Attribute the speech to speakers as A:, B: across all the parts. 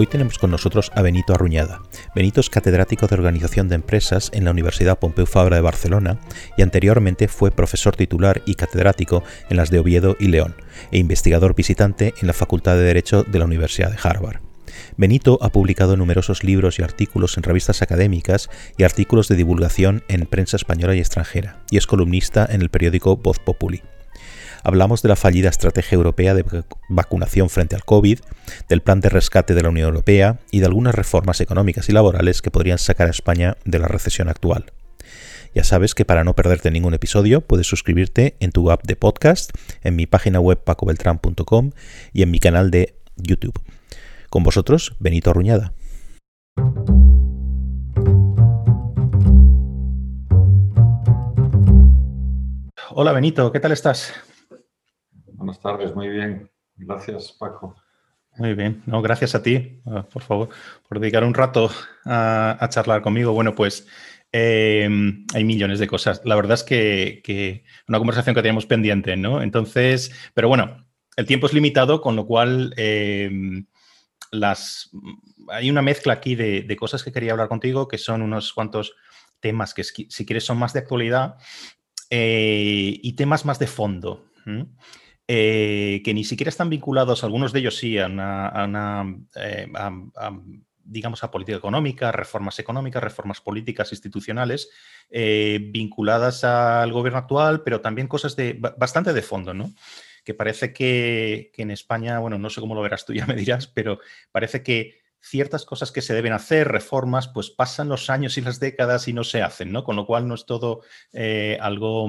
A: Hoy tenemos con nosotros a Benito Arruñada. Benito es catedrático de Organización de Empresas en la Universidad Pompeu Fabra de Barcelona y anteriormente fue profesor titular y catedrático en las de Oviedo y León e investigador visitante en la Facultad de Derecho de la Universidad de Harvard. Benito ha publicado numerosos libros y artículos en revistas académicas y artículos de divulgación en prensa española y extranjera, y es columnista en el periódico Voz Populi hablamos de la fallida estrategia europea de vacunación frente al COVID, del plan de rescate de la Unión Europea y de algunas reformas económicas y laborales que podrían sacar a España de la recesión actual. Ya sabes que para no perderte ningún episodio puedes suscribirte en tu app de podcast, en mi página web pacobeltran.com y en mi canal de YouTube. Con vosotros, Benito Arruñada. Hola Benito, ¿qué tal estás?
B: Buenas tardes, muy bien. Gracias, Paco.
A: Muy bien, no, gracias a ti, ah, por favor, por dedicar un rato a, charlar conmigo. Bueno, pues em, hay millones de cosas. La verdad es que, una conversación que teníamos pendiente, ¿no? Entonces, pero bueno, el tiempo es limitado, con lo cual em, las, hay una mezcla aquí de, cosas que quería hablar contigo, que son unos cuantos temas que, si quieres, son más de actualidad eh, y temas más de fondo. Eh, que ni siquiera están vinculados, algunos de ellos sí, a una, eh, digamos, a política económica, reformas económicas, reformas políticas, institucionales, eh, vinculadas al gobierno actual, pero también cosas de bastante de fondo, ¿no? Que parece que, que en España, bueno, no sé cómo lo verás tú, ya me dirás, pero parece que ciertas cosas que se deben hacer, reformas, pues pasan los años y las décadas y no se hacen, ¿no? Con lo cual no es todo algo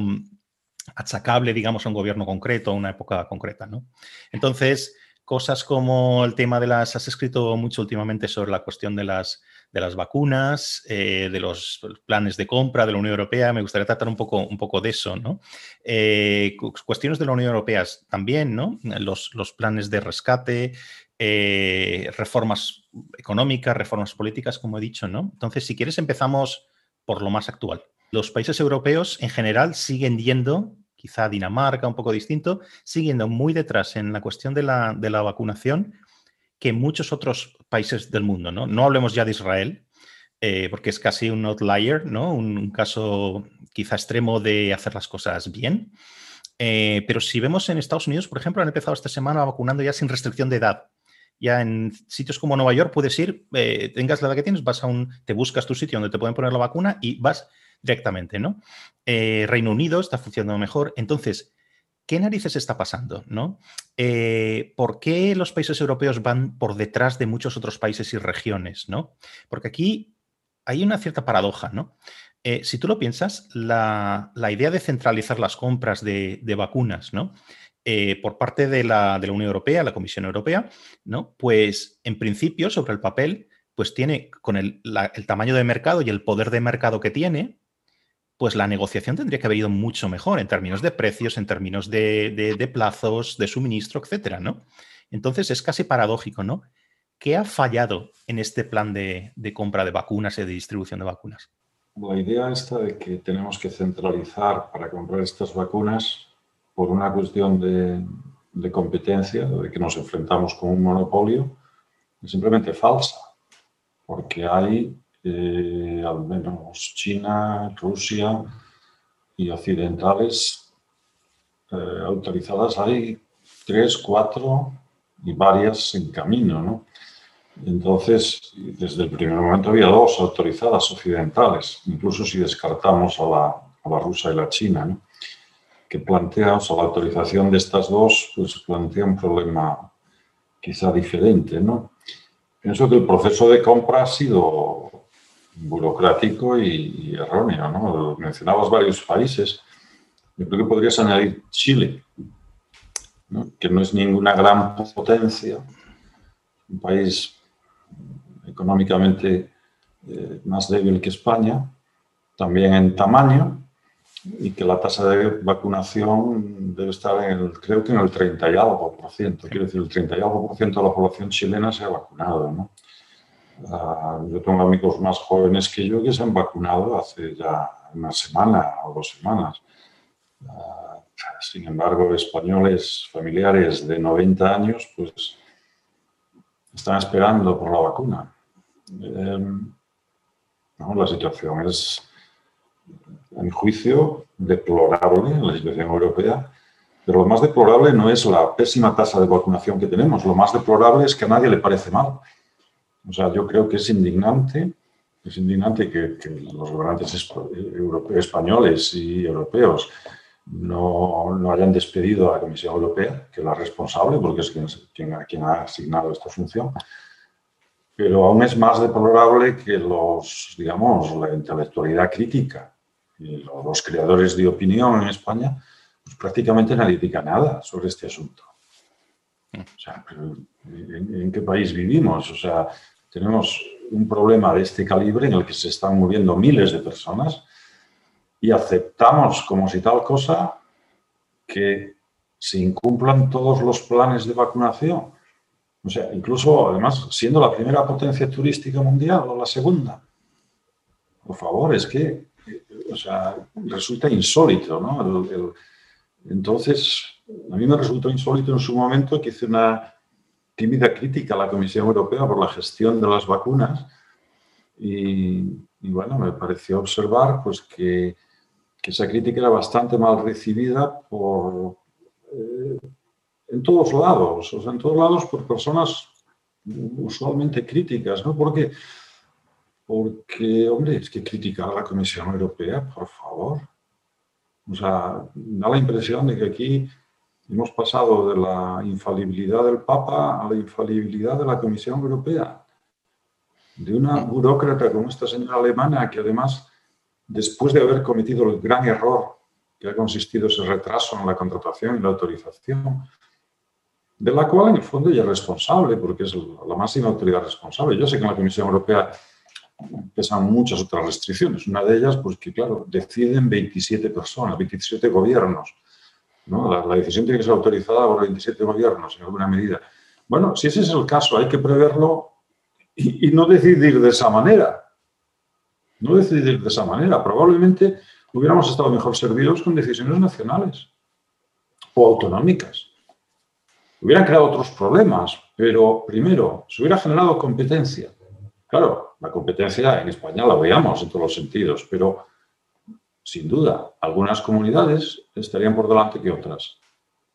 A: achacable, digamos, a un gobierno concreto, a una época concreta, ¿no? Entonces, cosas como el tema de las, has escrito mucho últimamente sobre la cuestión de las, de las vacunas, eh, de los planes de compra de la Unión Europea, me gustaría tratar un poco, un poco de eso, ¿no? Eh, cuestiones de la Unión Europea también, ¿no? Los, los planes de rescate, eh, reformas económicas, reformas políticas, como he dicho, ¿no? Entonces, si quieres, empezamos por lo más actual. Los países europeos en general siguen yendo quizá Dinamarca un poco distinto, siguiendo muy detrás en la cuestión de la, vacunación que muchos otros países del mundo. No, no hablemos ya de Israel, eh, porque es casi un outlier, ¿no? Un, caso quizá extremo de hacer las cosas bien. Eh, pero si vemos en Estados Unidos, por ejemplo, han empezado esta semana vacunando ya sin restricción de edad. Ya en sitios como Nueva York puedes ir, eh, tengas la edad que tienes, vas a un, te buscas tu sitio donde te pueden poner la vacuna y vas directamente, ¿no? Eh, Reino Unido está funcionando mejor. Entonces, ¿qué narices está pasando? ¿no? Eh, ¿Por qué los países europeos van por detrás de muchos otros países y regiones? ¿no? Porque aquí hay una cierta paradoja, ¿no? Eh, si tú lo piensas, la, idea de centralizar las compras de, vacunas, ¿no? por parte de la, de la, Unión Europea, la Comisión Europea, ¿no? Pues en principio, sobre el papel, pues tiene con el, el tamaño de mercado y el poder de mercado que tiene, pues la negociación tendría que haber ido mucho mejor en términos de precios, en términos de, plazos, de suministro, etcétera, ¿no? Entonces es casi paradójico, ¿no? ¿Qué ha fallado en este plan de, compra de vacunas y de distribución de vacunas?
B: La idea esta de que tenemos que centralizar para comprar estas vacunas por una cuestión de, de competencia, de que nos enfrentamos con un monopolio, es simplemente falsa, porque hay eh, al menos China, Rusia y occidentales eh, autorizadas hay tres, cuatro y varias en camino, ¿no? Entonces, desde el primer momento había dos autorizadas occidentales, incluso si descartamos a la, a la rusa y la china, ¿no? que plantea, o sea, la autorización de estas dos, pues plantea un problema quizá diferente, ¿no? Pienso que el proceso de compra ha sido burocrático y, erróneo. ¿no? Mencionabas varios países. Yo creo que podrías añadir Chile, que no es ninguna gran potencia, un país económicamente eh, más débil que España, también en tamaño, y que la tasa de vacunación debe estar en el, creo que en el 30 y algo por ciento. Quiero decir, el 30 y algo por ciento de la población chilena se ha vacunado. ¿no? Ah, yo tengo amigos más jóvenes que yo que se han vacunado hace ya una semana o dos semanas. Ah, sin embargo, españoles familiares de 90 años, pues están esperando por la vacuna. Em, la situación es, a mi juicio, deplorable en la situación europea, pero lo más deplorable no es la pésima tasa de vacunación que tenemos, lo más deplorable es que a nadie le parece mal. O sea, yo creo que es indignante, es indignante que, los gobernantes españoles y europeos no, no, hayan despedido a la Comisión Europea, que es la responsable, porque es quien, quien, quien ha asignado esta función, pero aún es más deplorable que los, digamos, la intelectualidad crítica y los creadores de opinión en España, pues prácticamente nadie diga nada sobre este asunto. O sea, ¿en, qué país vivimos? O sea, tenemos un problema de este calibre en el que se están moviendo miles de personas y aceptamos como si tal cosa que se incumplan todos los planes de vacunación o sea, incluso, además, siendo la primera potencia turística mundial o la segunda. Por favor, es que, o sea, resulta insólito, ¿no? entonces, a mí me resultó insólito en su momento que hice una tímida crítica a la Comisión Europea por la gestión de las vacunas y, bueno, me pareció observar pues, que, esa crítica era bastante mal recibida por, eh, en todos lados, en todos lados por personas usualmente críticas, ¿no? Porque, porque, hombre, es que criticar a la Comisión Europea, por favor. O sea, da la impresión de que aquí hemos pasado de la infalibilidad del Papa a la infalibilidad de la Comisión Europea. De una burócrata como esta señora alemana que además, después de haber cometido el gran error que ha consistido ese retraso en la contratación y la autorización, de la cual en el fondo ella es responsable, porque es la máxima autoridad responsable. Yo sé que en la Comisión Europea pesan muchas otras restricciones. Una de ellas, pues que claro, deciden 27 personas, 27 gobiernos. ¿No? La, decisión tiene que ser autorizada por 27 gobiernos en alguna medida. Bueno, si ese es el caso, hay que preverlo y, y no decidir de esa manera. No decidir de esa manera. Probablemente hubiéramos estado mejor servidos con decisiones nacionales o autonómicas hubieran creado otros problemas, pero primero, se hubiera generado competencia. Claro, la competencia en España la veíamos en todos los sentidos, pero sin duda, algunas comunidades estarían por delante que otras.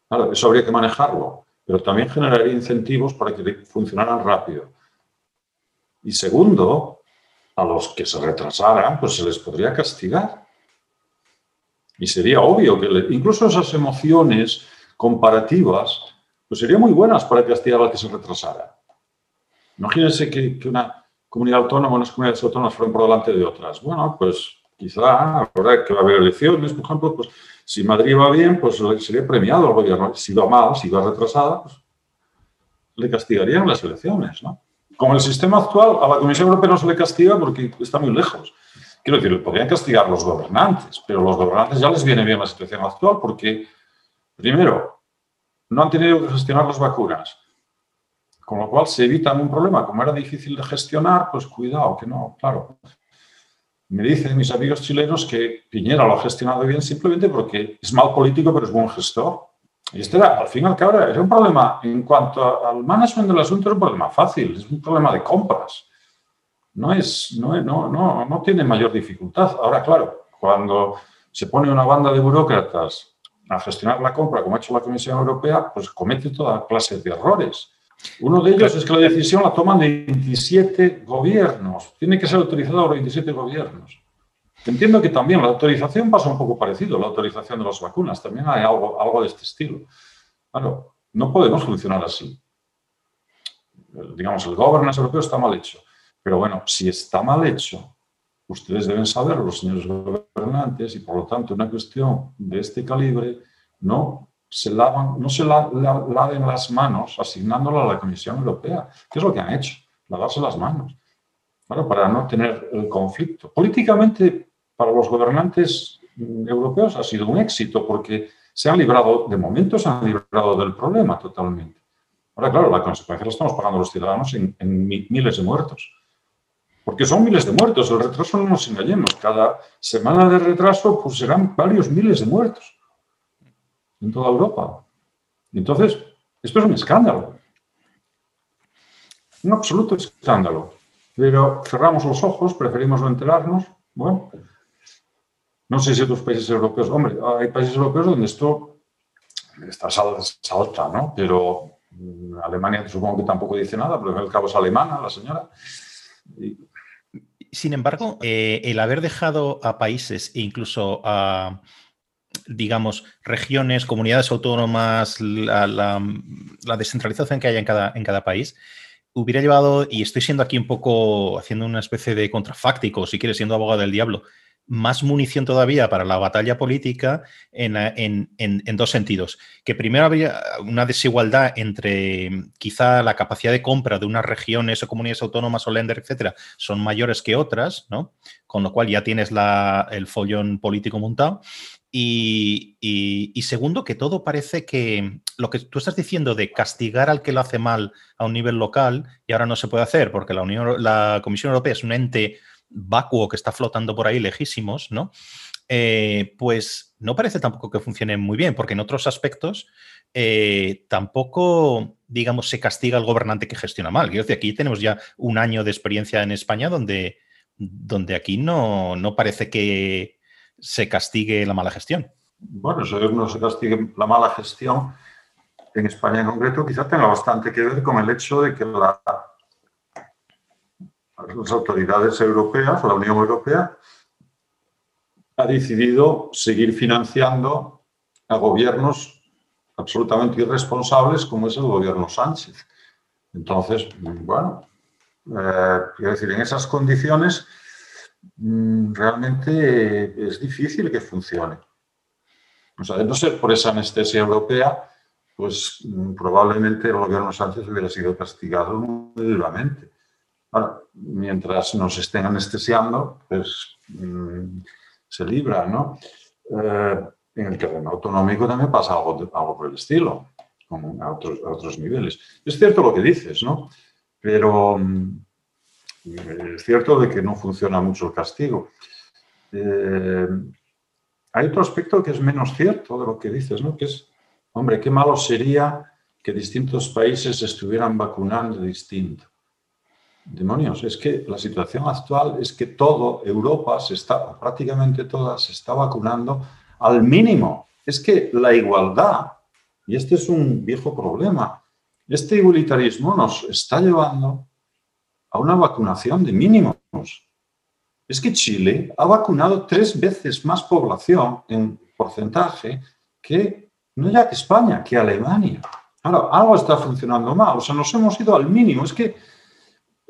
B: Claro, eso habría que manejarlo, pero también generaría incentivos para que funcionaran rápido. Y segundo, a los que se retrasaran, pues se les podría castigar. Y sería obvio que incluso esas emociones comparativas pues serían muy buenas para castigar al que se retrasara. Imagínense que, una comunidad autónoma, unas comunidades autónomas fueran por delante de otras. Bueno, pues quizá ahora que va a haber elecciones, por ejemplo, pues si Madrid va bien, pues sería premiado el gobierno. Si va mal, si va retrasada, pues le castigarían las elecciones, ¿no? Como el sistema actual, a la Comisión Europea no se le castiga porque está muy lejos. Quiero decir, podrían castigar los gobernantes, pero los gobernantes ya les viene bien la situación actual porque, primero, no han tenido que gestionar las vacunas. Con lo cual se evitan un problema. Como era difícil de gestionar, pues cuidado, que no, claro. Me dicen mis amigos chilenos que Piñera lo ha gestionado bien simplemente porque es mal político, pero es buen gestor. Y este era, al fin y al cabo, era un problema, en cuanto al management del asunto, es un problema fácil, es un problema de compras. No, es, no, no, no, no tiene mayor dificultad. Ahora, claro, cuando se pone una banda de burócratas a gestionar la compra, como ha hecho la Comisión Europea, pues comete toda clase de errores. Uno de ellos es que la decisión la toman 27 gobiernos. Tiene que ser autorizada por 27 gobiernos. Entiendo que también la autorización pasa un poco parecido, la autorización de las vacunas. También hay algo, algo de este estilo. Claro, no podemos funcionar así. Digamos, el gobernance europeo está mal hecho. Pero bueno, si está mal hecho ustedes deben saber, los señores gobernantes, y por lo tanto una cuestión de este calibre, no se, lavan, no se laven las manos asignándola a la Comisión Europea. ¿Qué es lo que han hecho? Lavarse las manos. para no tener el conflicto. Políticamente, para los gobernantes europeos ha sido un éxito porque se han librado, de momento se han librado del problema totalmente. Ahora, claro, la consecuencia la estamos pagando los ciudadanos en miles de muertos. Porque son miles de muertos. El retraso no nos engañemos. Cada semana de retraso pues serán varios miles de muertos en toda Europa. Entonces, esto es un escándalo. un absoluto escándalo. Pero cerramos los ojos, preferimos no enterarnos. Bueno, no sé si otros países europeos, hombre, hay países europeos donde esto está salta, ¿no? Pero mm, Alemania supongo que tampoco dice nada, pero al cabo es alemana la señora.
A: Sin embargo, eh, el haber dejado a países e incluso a, digamos, regiones, comunidades autónomas, la, descentralización que haya en cada, en cada país, hubiera llevado, y estoy siendo aquí un poco haciendo una especie de contrafáctico, si quieres, siendo abogado del diablo, más munición todavía para la batalla política en, dos sentidos. Que primero había una desigualdad entre quizá la capacidad de compra de unas regiones o comunidades autónomas o lender, etcétera, son mayores que otras, ¿no? Con lo cual ya tienes el follón político montado. Y, segundo, que todo parece que lo que tú estás diciendo de castigar al que lo hace mal a un nivel local, y ahora no se puede hacer porque la, Unión, la Comisión Europea es un ente vacuo que está flotando por ahí lejísimos, ¿no? Eh, pues no parece tampoco que funcione muy bien, porque en otros aspectos eh, tampoco, digamos, se castiga al gobernante que gestiona mal. Quiero decir, aquí tenemos ya un año de experiencia en España donde, donde aquí no, no parece que se castigue la mala gestión.
B: Bueno, eso no se castigue la mala gestión en España en concreto quizá tenga bastante que ver con el hecho de que las autoridades europeas, la Unión Europea, ha decidido seguir financiando a gobiernos absolutamente irresponsables como es el gobierno Sánchez. Entonces, bueno, eh, quiero decir, en esas condiciones realmente es difícil que funcione. O sea, de no ser por esa anestesia europea, pues mm, probablemente el gobierno Sánchez hubiera sido castigado muy duramente. Ahora, mientras nos estén anestesiando, pues mm, se libra, ¿no? Eh, en el terreno autonómico también pasa algo, algo por el estilo, como a otros, a otros niveles. Es cierto lo que dices, ¿no? Pero es cierto de que no funciona mucho el castigo. Eh, hay otro aspecto que es menos cierto de lo que dices, ¿no? Que es, hombre, qué malo sería que distintos países estuvieran vacunando distinto. Demonios, es que la situación actual es que todo Europa se está, prácticamente toda, se está vacunando al mínimo. Es que la igualdad, y este es un viejo problema, este igualitarismo nos está llevando a una vacunación de mínimos. Es que Chile ha vacunado tres veces más población en porcentaje que no ya que España, que Alemania. Ahora, algo está funcionando mal, o sea, nos hemos ido al mínimo. Es que,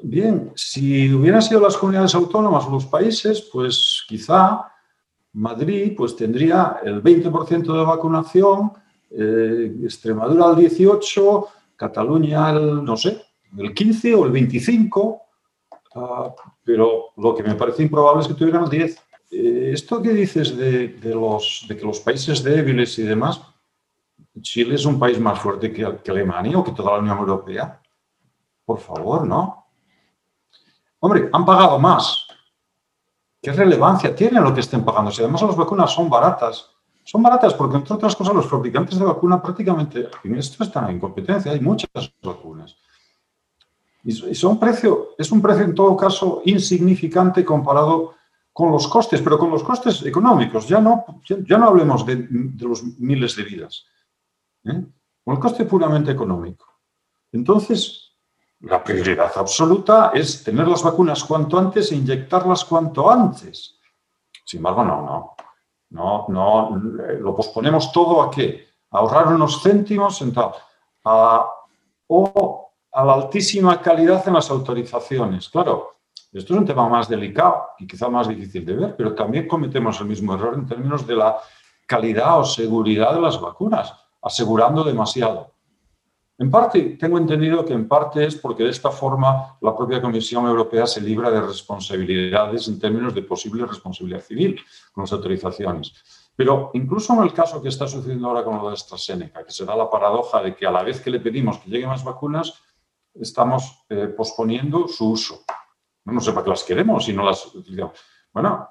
B: bien, si hubieran sido las comunidades autónomas o los países, pues quizá Madrid pues, tendría el 20% de vacunación, eh, Extremadura el 18%, Cataluña el, no sé, el 15 o el 25, ah, pero lo que me parece improbable es que tuvieran el 10. Eh, esto que dices de, los, de que los países débiles y demás, Chile es un país más fuerte que, Alemania o que toda la Unión Europea. Por favor, ¿no? Hombre, han pagado más. ¿Qué relevancia tiene lo que estén pagando? Si además las vacunas son baratas. Son baratas porque, entre otras cosas, los fabricantes de vacuna prácticamente, en esto están en competencia, hay muchas vacunas. Y son precio, es un precio en todo caso insignificante comparado con los costes, pero con los costes económicos. Ya no, ya no hablemos de, los miles de vidas. ¿eh? Con el coste puramente económico. Entonces, la prioridad absoluta es tener las vacunas cuanto antes e inyectarlas cuanto antes. Sin embargo, no, no. No, no, lo posponemos todo a qué? A ahorrar unos céntimos en tal. A, o a la altísima calidad en las autorizaciones. Claro, esto es un tema más delicado y quizá más difícil de ver, pero también cometemos el mismo error en términos de la calidad o seguridad de las vacunas, asegurando demasiado. En parte, tengo entendido que en parte es porque de esta forma la propia Comisión Europea se libra de responsabilidades en términos de posible responsabilidad civil con las autorizaciones. Pero incluso en el caso que está sucediendo ahora con lo de AstraZeneca, que se da la paradoja de que a la vez que le pedimos que lleguen más vacunas, estamos eh, posponiendo su uso. No, sé para qué las queremos si no las Bueno,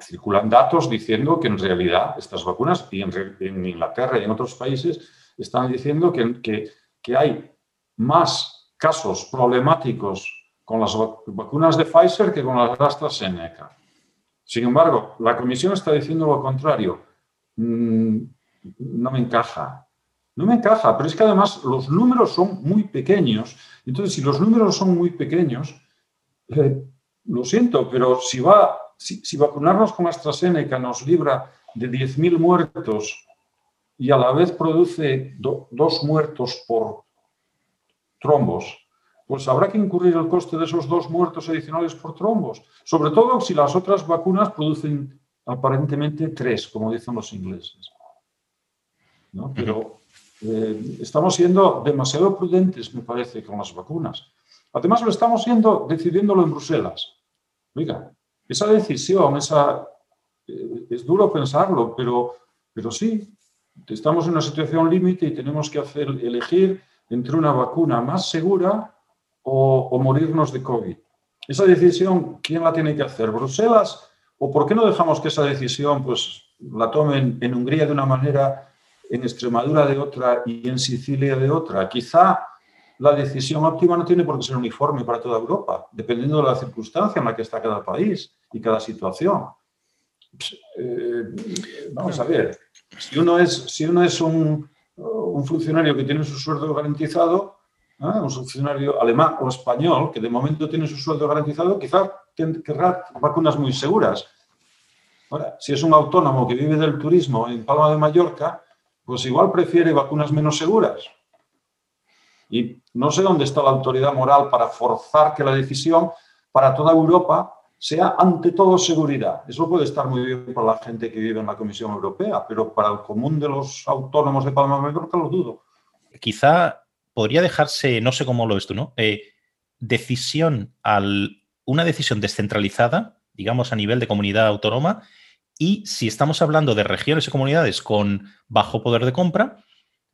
B: circulan datos diciendo que en realidad estas vacunas, y en, Inglaterra y en otros países, están diciendo que, que, hay más casos problemáticos con las vacunas de Pfizer que con las de AstraZeneca. Sin embargo, la comisión está diciendo lo contrario. Mm, no me encaja. No me encaja, pero es que además los números son muy pequeños. Entonces, si los números son muy pequeños, eh, lo siento, pero si, va, si, vacunarnos con AstraZeneca nos libra de 10.000 muertos y a la vez produce dos muertos por trombos, pues habrá que incurrir el coste de esos dos muertos adicionales por trombos, sobre todo si las otras vacunas producen aparentemente tres, como dicen los ingleses. Pero eh, estamos siendo demasiado prudentes, me parece, con las vacunas. Además, lo estamos siendo decidiéndolo en Bruselas. Oiga, esa decisión, esa, eh, es duro pensarlo, pero, pero sí, estamos en una situación límite y tenemos que hacer, elegir entre una vacuna más segura o, morirnos de COVID. Esa decisión, ¿quién la tiene que hacer? ¿Bruselas? ¿O por qué no dejamos que esa decisión pues, la tomen en Hungría de una manera, en Extremadura de otra y en Sicilia de otra? Quizá la decisión óptima no tiene por qué ser uniforme para toda Europa, dependiendo de la circunstancia en la que está cada país y cada situación. Eh, vamos a ver, si uno es, si uno es un, un funcionario que tiene su sueldo garantizado, un funcionario alemán o español que de momento tiene su sueldo garantizado, quizá querrá vacunas muy seguras. Ahora, si es un autónomo que vive del turismo en Palma de Mallorca, pues igual prefiere vacunas menos seguras. Y no sé dónde está la autoridad moral para forzar que la decisión para toda Europa sea ante todo seguridad. Eso puede estar muy bien para la gente que vive en la Comisión Europea, pero para el común de los autónomos de Palma de Mallorca lo dudo.
A: Quizá podría dejarse, no sé cómo lo ves tú, ¿no? Eh, decisión al, una decisión descentralizada, digamos a nivel de comunidad autónoma, y si estamos hablando de regiones y comunidades con bajo poder de compra,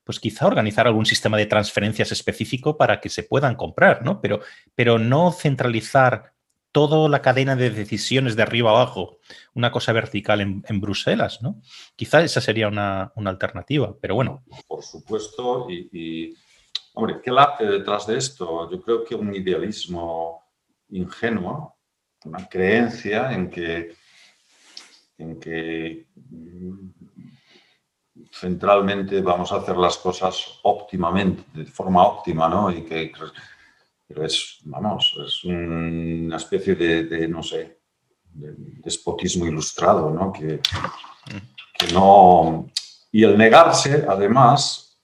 A: pues quizá organizar algún sistema de transferencias específico para que se puedan comprar, ¿no? Pero, pero no centralizar toda la cadena de decisiones de arriba abajo, una cosa vertical en, Bruselas, ¿no? Quizá esa sería una, alternativa, pero bueno.
B: Por supuesto, y Hombre, ¿qué late detrás de esto? Yo creo que un idealismo ingenuo, una creencia en que, en que mm, centralmente vamos a hacer las cosas óptimamente, de forma óptima, ¿no? Y que, pero es, vamos, es una especie de, no sé, de despotismo ilustrado, ¿no? Que, no... Y el negarse, además,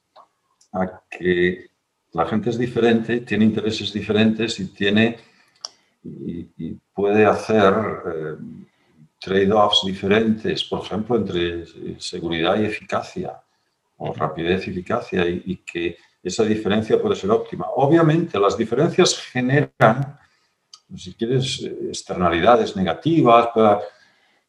B: a que la gente es diferente, tiene intereses diferentes y tiene y, puede hacer eh, trade-offs diferentes, por ejemplo, entre seguridad y eficacia, o rapidez y eficacia, y, que esa diferencia puede ser óptima. Obviamente, las diferencias generan, si quieres, externalidades negativas,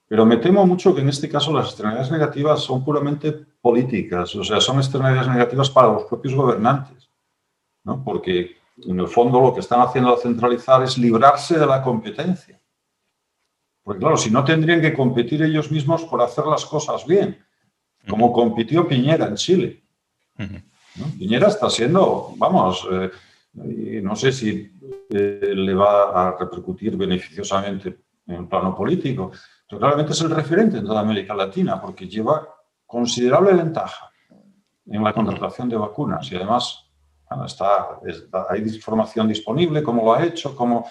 B: pero me temo mucho que en este caso las externalidades negativas son puramente políticas, o sea, son externalidades negativas para los propios gobernantes porque en el fondo lo que están haciendo al centralizar es librarse de la competencia. Porque claro, si no tendrían que competir ellos mismos por hacer las cosas bien, como compitió Piñera en Chile. Piñera está siendo, vamos, eh, no sé si eh, le va a repercutir beneficiosamente en el plano político, pero claramente es el referente en toda América Latina porque lleva considerable ventaja en la contratación de vacunas. Y además está, hay información disponible, cómo lo ha hecho, cómo,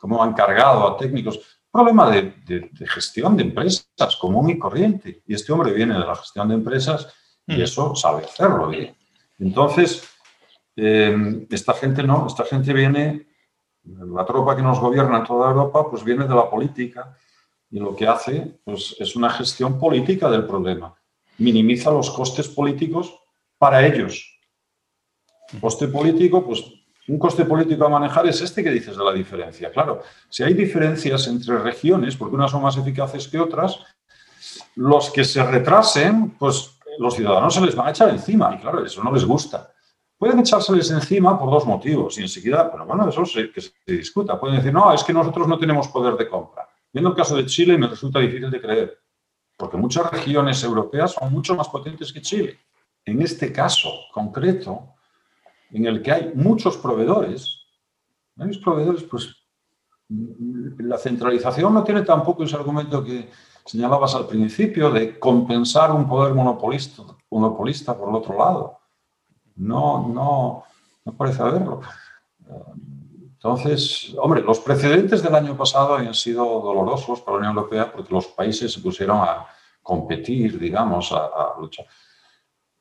B: cómo han cargado a técnicos. Problema de, de, gestión de empresas común y corriente. Y este hombre viene de la gestión de empresas y mm. eso sabe hacerlo bien. Entonces, eh, esta gente no, esta gente viene, la tropa que nos gobierna en toda Europa, pues viene de la política y lo que hace pues, es una gestión política del problema. Minimiza los costes políticos para ellos, Coste político, pues un coste político a manejar es este que dices de la diferencia. Claro, si hay diferencias entre regiones, porque unas son más eficaces que otras, los que se retrasen, pues los ciudadanos se les van a echar encima y claro, eso no les gusta. Pueden echárseles encima por dos motivos y enseguida, bueno, bueno, eso se, que se discuta. Pueden decir, no, es que nosotros no tenemos poder de compra. Viendo el caso de Chile me resulta difícil de creer, porque muchas regiones europeas son mucho más potentes que Chile. En este caso concreto, en el que hay muchos proveedores A mis proveedores, pues la centralización no tiene tampoco ese argumento que señalabas al principio de compensar un poder monopolista, monopolista por el otro lado. No, no, no parece haberlo. Entonces, hombre, los precedentes del año pasado han sido dolorosos para la Unión Europea porque los países se pusieron a competir, digamos, a, luchar.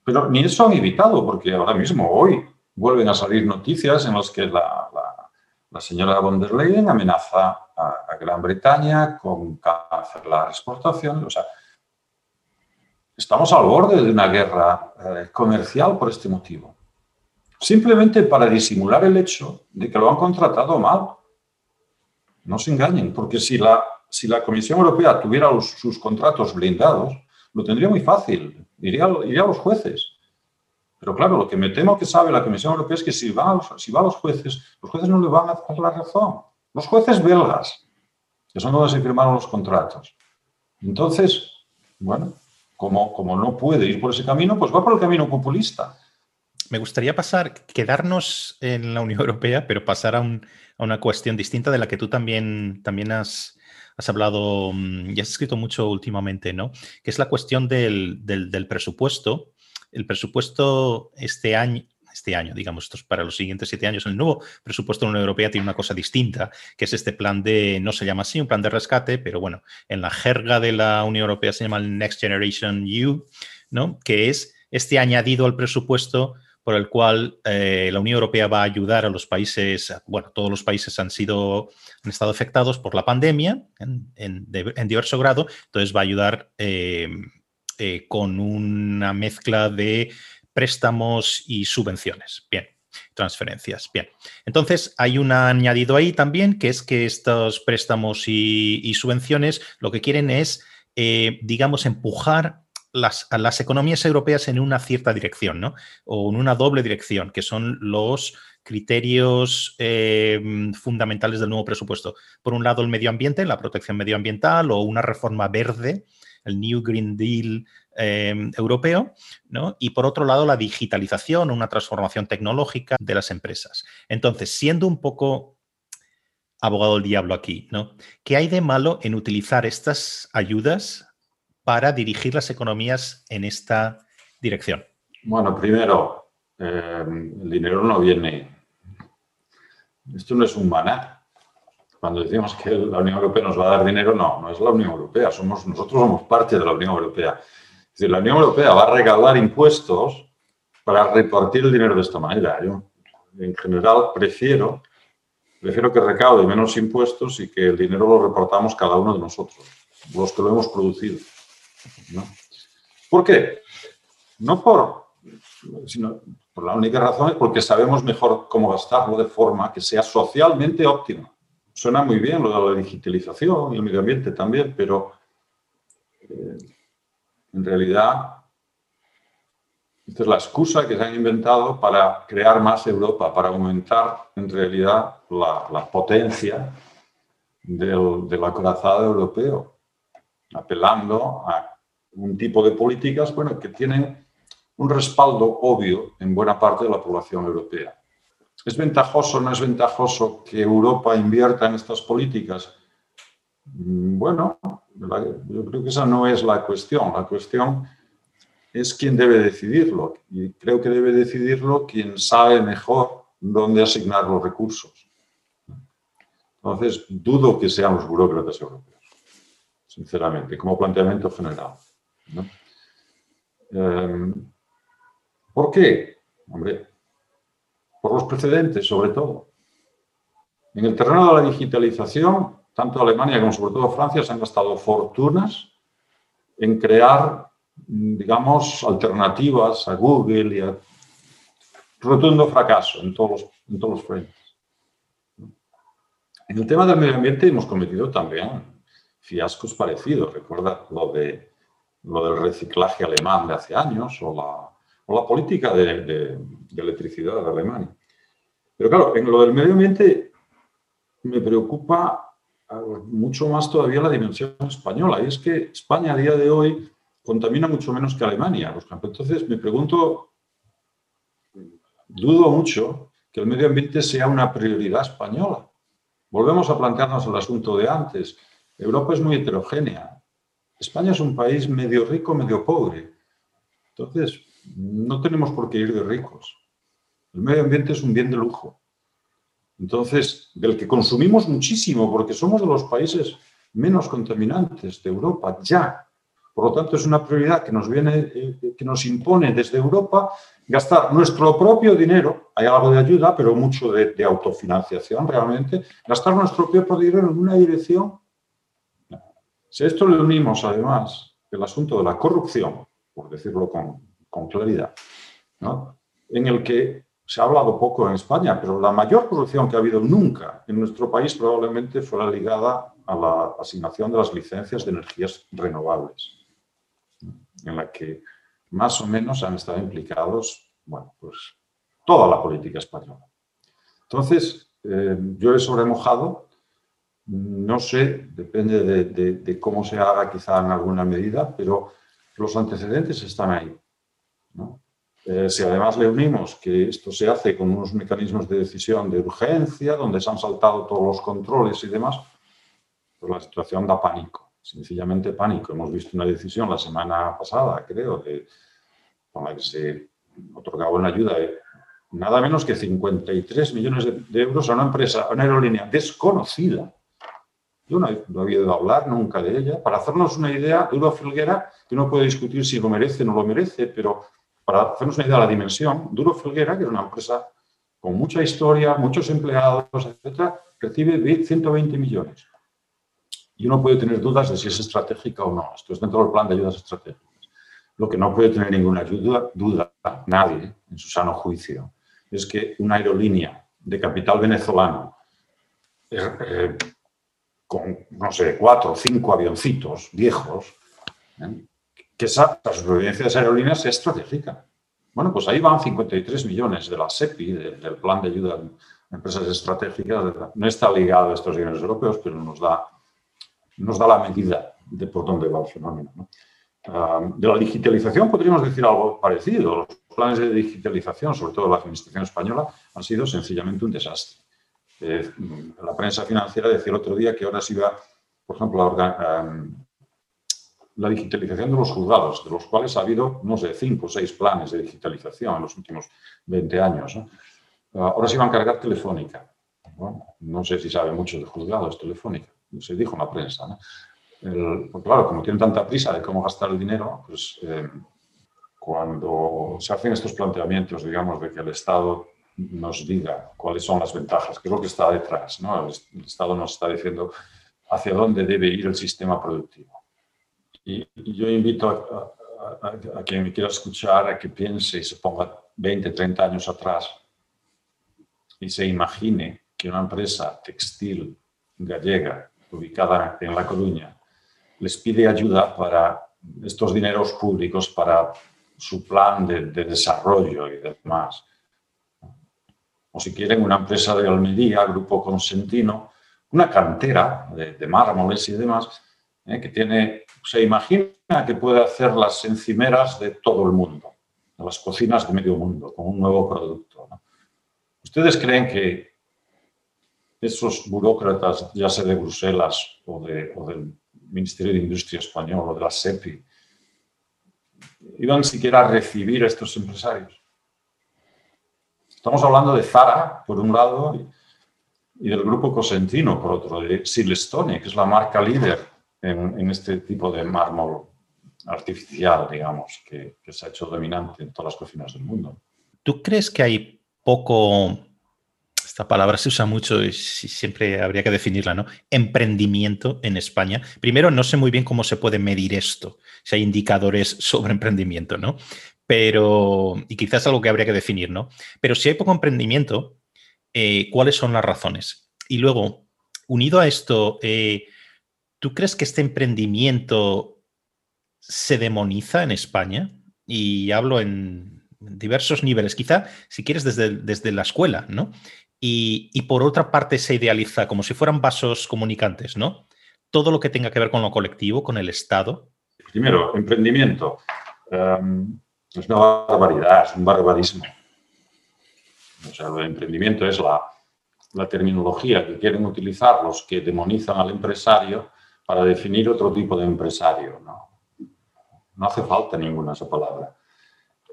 B: Pero ni eso han evitado, porque ahora mismo, hoy, vuelven a salir noticias en las que la, la, señora von der Leyen amenaza a, Gran Bretaña con cancelar exportaciones. O sea, estamos al borde de una guerra eh, comercial por este motivo simplemente para disimular el hecho de que lo han contratado mal. No se engañen, porque si la, si la Comisión Europea tuviera sus contratos blindados, lo tendría muy fácil, iría, iría, a los jueces. Pero claro, lo que me temo que sabe la Comisión Europea es que si va, a los, jueces, los jueces no le van a dar la razón. Los jueces belgas, que son donde se firmaron los contratos. Entonces, bueno, como, como no puede ir por ese camino, pues va por el camino populista
A: me gustaría pasar, quedarnos en la Unión Europea, pero pasar a, una cuestión distinta de la que tú también, también has, hablado mm, y has escrito mucho últimamente, ¿no? Que es la cuestión del, presupuesto. El presupuesto este año, este año, digamos, para los siguientes siete años, el nuevo presupuesto de la Unión Europea tiene una cosa distinta, que es este plan de, no se llama así, un plan de rescate, pero bueno, en la jerga de la Unión Europea se llama el Next Generation EU, ¿no? Que es este añadido al presupuesto por el cual eh, la Unión Europea va a ayudar a los países, bueno, todos los países han sido, han estado afectados por la pandemia en, diverso grado, entonces va a ayudar eh, eh, con una mezcla de préstamos y subvenciones. Bien, transferencias. Bien, entonces hay un añadido ahí también, que es que estos préstamos y, subvenciones lo que quieren es, digamos, empujar las, las economías europeas en una cierta dirección, ¿no? O en una doble dirección, que son los criterios em, fundamentales del nuevo presupuesto. Por un lado, el medio ambiente, la protección medioambiental o una reforma verde, el New Green Deal em, europeo, ¿no? Y por otro lado, la digitalización, una transformación tecnológica de las empresas. Entonces, siendo un poco abogado del diablo aquí, ¿no? ¿Qué hay de malo en utilizar estas ayudas para dirigir las economías en esta dirección?
B: Bueno, primero, eh, el dinero no viene. Esto no es un maná. Cuando decimos que la Unión Europea nos va a dar dinero, no, no es la Unión Europea. Somos, nosotros somos parte de la Unión Europea. Es decir, la Unión Europea va a regalar impuestos para repartir el dinero de esta manera. Yo, en general, prefiero, prefiero que recaude menos impuestos y que el dinero lo repartamos cada uno de nosotros, los que lo hemos producido. ¿Por qué? No por, sino por la única razón es porque sabemos mejor cómo gastarlo de forma que sea socialmente óptima. Suena muy bien lo de la digitalización y el medio ambiente también, pero eh, en realidad esta es la excusa que se han inventado para crear más Europa, para aumentar en realidad la, potencia del, acorazado europeo, apelando a un tipo de políticas bueno, que tienen un respaldo obvio en buena parte de la población europea. ¿Es ventajoso o no es ventajoso que Europa invierta en estas políticas? Mm, bueno, yo creo que esa no es la cuestión. La cuestión es quién debe decidirlo. Y creo que debe decidirlo quien sabe mejor dónde asignar los recursos. Entonces, dudo que sean los burócratas europeos, sinceramente, como planteamiento general. Em, ¿Por qué? Hombre, por los precedentes, sobre todo. En el terreno de la digitalización, tanto Alemania como sobre todo Francia se han gastado fortunas en crear, digamos, alternativas a Google y rotundo fracaso en todos los, en todos los frentes. En el tema del medio ambiente hemos cometido también fiascos parecidos. Recuerda lo de lo del reciclaje alemán de hace años o la, la política de, de, electricidad de Alemania. Pero claro, en lo del medio ambiente me preocupa mucho más todavía la dimensión española. Y es que España a día de hoy contamina mucho menos que Alemania. Entonces me pregunto, dudo mucho que el medio ambiente sea una prioridad española. Volvemos a plantearnos el asunto de antes. Europa es muy heterogénea. España es un país medio rico, medio pobre. Entonces, no tenemos por qué ir de ricos. El medio ambiente es un bien de lujo. Entonces, del que consumimos muchísimo, porque somos de los países menos contaminantes de Europa, ya. Por lo tanto, es una prioridad que nos viene, eh, que nos impone desde Europa gastar nuestro propio dinero, hay algo de ayuda, pero mucho de, autofinanciación realmente, gastar nuestro propio dinero en una dirección. Si a esto le unimos además el asunto de la corrupción, por decirlo con, con claridad, ¿no? en el que se ha hablado poco en España, pero la mayor corrupción que ha habido nunca en nuestro país probablemente fue la ligada a la asignación de las licencias de energías renovables, en la que más o menos han estado implicados, bueno, pues toda la política española. Entonces, eh, yo he sobremojado, no sé, depende de, cómo se haga quizá en alguna medida, pero los antecedentes están ahí. Eh, si además le unimos que esto se hace con unos mecanismos de decisión de urgencia, donde se han saltado todos los controles y demás, pues la situación da pánico, sencillamente pánico. Hemos visto una decisión la semana pasada, creo, de, con la que se otorgaba una ayuda de nada menos que 53 millones de, euros a una empresa, a una aerolínea desconocida. Yo no he, no oído hablar nunca de ella. Para hacernos una idea, Duro Filguera, que uno puede discutir si lo merece o no lo merece, pero para hacernos una idea de la dimensión, Duro Filguera, que es una empresa con mucha historia, muchos empleados, etcétera, recibe 120 millones. Y uno puede tener dudas de si es estratégica o no. Esto es dentro del plan de ayudas estratégicas. Lo que no puede tener ninguna duda, duda nadie, en su sano juicio, es que una aerolínea de capital venezolano eh, eh, con, no sé, cuatro o cinco avioncitos viejos, ¿eh? Que esa, la supervivencia de esas aerolíneas es estratégica. Bueno, pues ahí van 53 millones de la SEPI, del Plan de Ayuda a Empresas Estratégicas. No está ligado a estos bienes europeos, pero nos da, nos da la medida de por dónde va el fenómeno. de la digitalización podríamos decir algo parecido. Los planes de digitalización, sobre todo la Administración española, han sido sencillamente un desastre. Eh, la prensa financiera decía el otro día que ahora se iba, por ejemplo, a, la digitalización de los juzgados, de los cuales ha habido, no sé, cinco o seis planes de digitalización en los últimos 20 años. Ahora se iba a encargar Telefónica. no sé si sabe mucho de juzgados, Telefónica. Se dijo en la prensa. Pues claro, como tienen tanta prisa de cómo gastar el dinero, pues eh, cuando se hacen estos planteamientos, digamos, de que el Estado nos diga cuáles son las ventajas, qué es lo que está detrás, ¿no? el Estado nos está diciendo hacia dónde debe ir el sistema productivo y, yo invito a, quien me quiera escuchar a que piense y se ponga 20, 30 años atrás y se imagine que una empresa textil gallega ubicada en La Coruña les pide ayuda para estos dineros públicos para su plan de, desarrollo y demás. O si quieren una empresa de Almería, Grupo Consentino, una cantera de, de mármoles y demás, ¿eh? que tiene, se imagina que puede hacer las encimeras de todo el mundo, las cocinas de medio mundo, con un nuevo producto. ¿Ustedes creen que esos burócratas, ya sea de Bruselas o, del Ministerio de Industria español o de la SEPI, iban siquiera a recibir a estos empresarios? Estamos hablando de Zara, por un lado, y del grupo Cosentino, por otro, de Silestone, que es la marca líder en, este tipo de mármol artificial, digamos, que, se ha hecho dominante en todas las cocinas del mundo.
A: ¿Tú crees que hay poco, esta palabra se usa mucho y siempre habría que definirla, ¿no? Emprendimiento en España. Primero, no sé muy bien cómo se puede medir esto, si hay indicadores sobre emprendimiento, ¿no? Pero, y quizás algo que habría que definir, ¿no? Pero si hay poco emprendimiento, eh, ¿cuáles son las razones? Y luego, unido a esto, eh, ¿Tú crees que este emprendimiento se demoniza en España? Y hablo en diversos niveles, quizá si quieres desde, desde la escuela, ¿no? Y, por otra parte se idealiza como si fueran vasos comunicantes, ¿no? Todo lo que tenga que ver con lo colectivo, con el Estado.
B: Primero, emprendimiento. Em, es una barbaridad, es un barbarismo. O sea, el emprendimiento es la, la terminología que quieren utilizar los que demonizan al empresario para definir otro tipo de empresario. No, no hace falta ninguna esa palabra.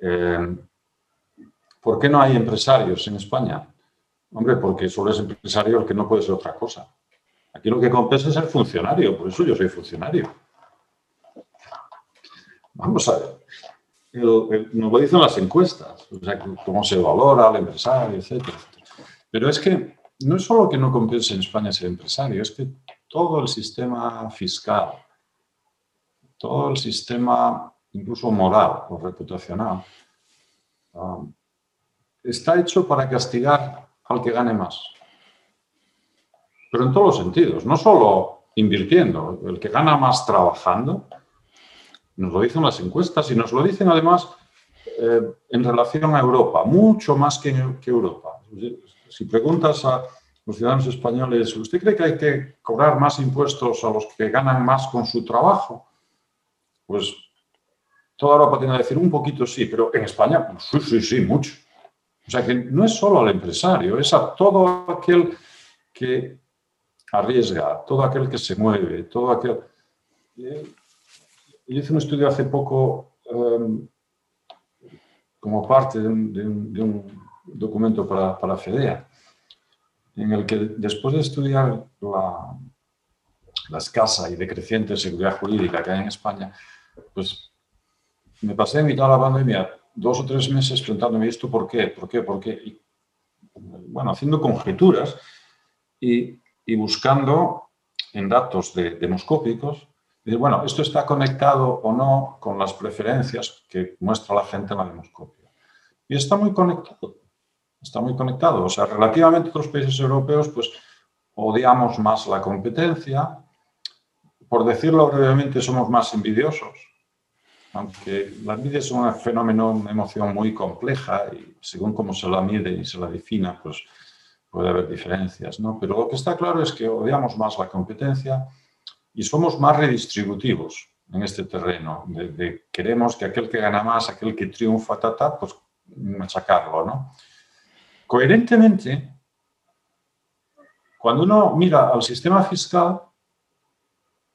B: Eh, ¿Por qué no hay empresarios en España? Hombre, porque solo es empresario el que no puede ser otra cosa. Aquí lo que compensa es ser funcionario, por eso yo soy funcionario. Vamos a ver. nos lo dicen las encuestas, o sea, cómo se valora al empresario, etcétera, Pero es que no es solo que no compense en España ser empresario, es que todo el sistema fiscal, todo el sistema incluso moral o reputacional, um, está hecho para castigar al que gane más. Pero en todos los sentidos, no solo invirtiendo, el que gana más trabajando, nos lo dicen las encuestas y nos lo dicen además eh, en relación a Europa, mucho más que, que Europa. Si preguntas a los ciudadanos españoles, ¿usted cree que hay que cobrar más impuestos a los que ganan más con su trabajo? Pues toda Europa tiene que decir un poquito sí, pero en España, pues, sí, sí, sí, mucho. O sea que no es solo al empresario, es a todo aquel que arriesga, todo aquel que se mueve, todo aquel... Eh, yo hice un estudio hace poco em, como parte de un, documento para, para, FEDEA, en el que después de estudiar la, la escasa y decreciente seguridad jurídica que hay en España, pues me pasé en mitad de la pandemia dos o tres meses preguntándome esto por qué, por qué, por qué, y, bueno, haciendo conjeturas y, y buscando en datos de, demoscópicos bueno, esto está conectado o no con las preferencias que muestra la gente en la demoscopia. Y está muy conectado, está muy conectado. O sea, relativamente a otros países europeos, pues odiamos más la competencia. Por decirlo brevemente, somos más envidiosos. Aunque la envidia es un fenómeno, una emoción muy compleja y según cómo se la mide y se la defina, pues puede haber diferencias, ¿no? Pero lo que está claro es que odiamos más la competencia y somos más redistributivos en este terreno. De, queremos que aquel que gana más, aquel que triunfa, ta, pues machacarlo, ¿no? Coherentemente, cuando uno mira al sistema fiscal,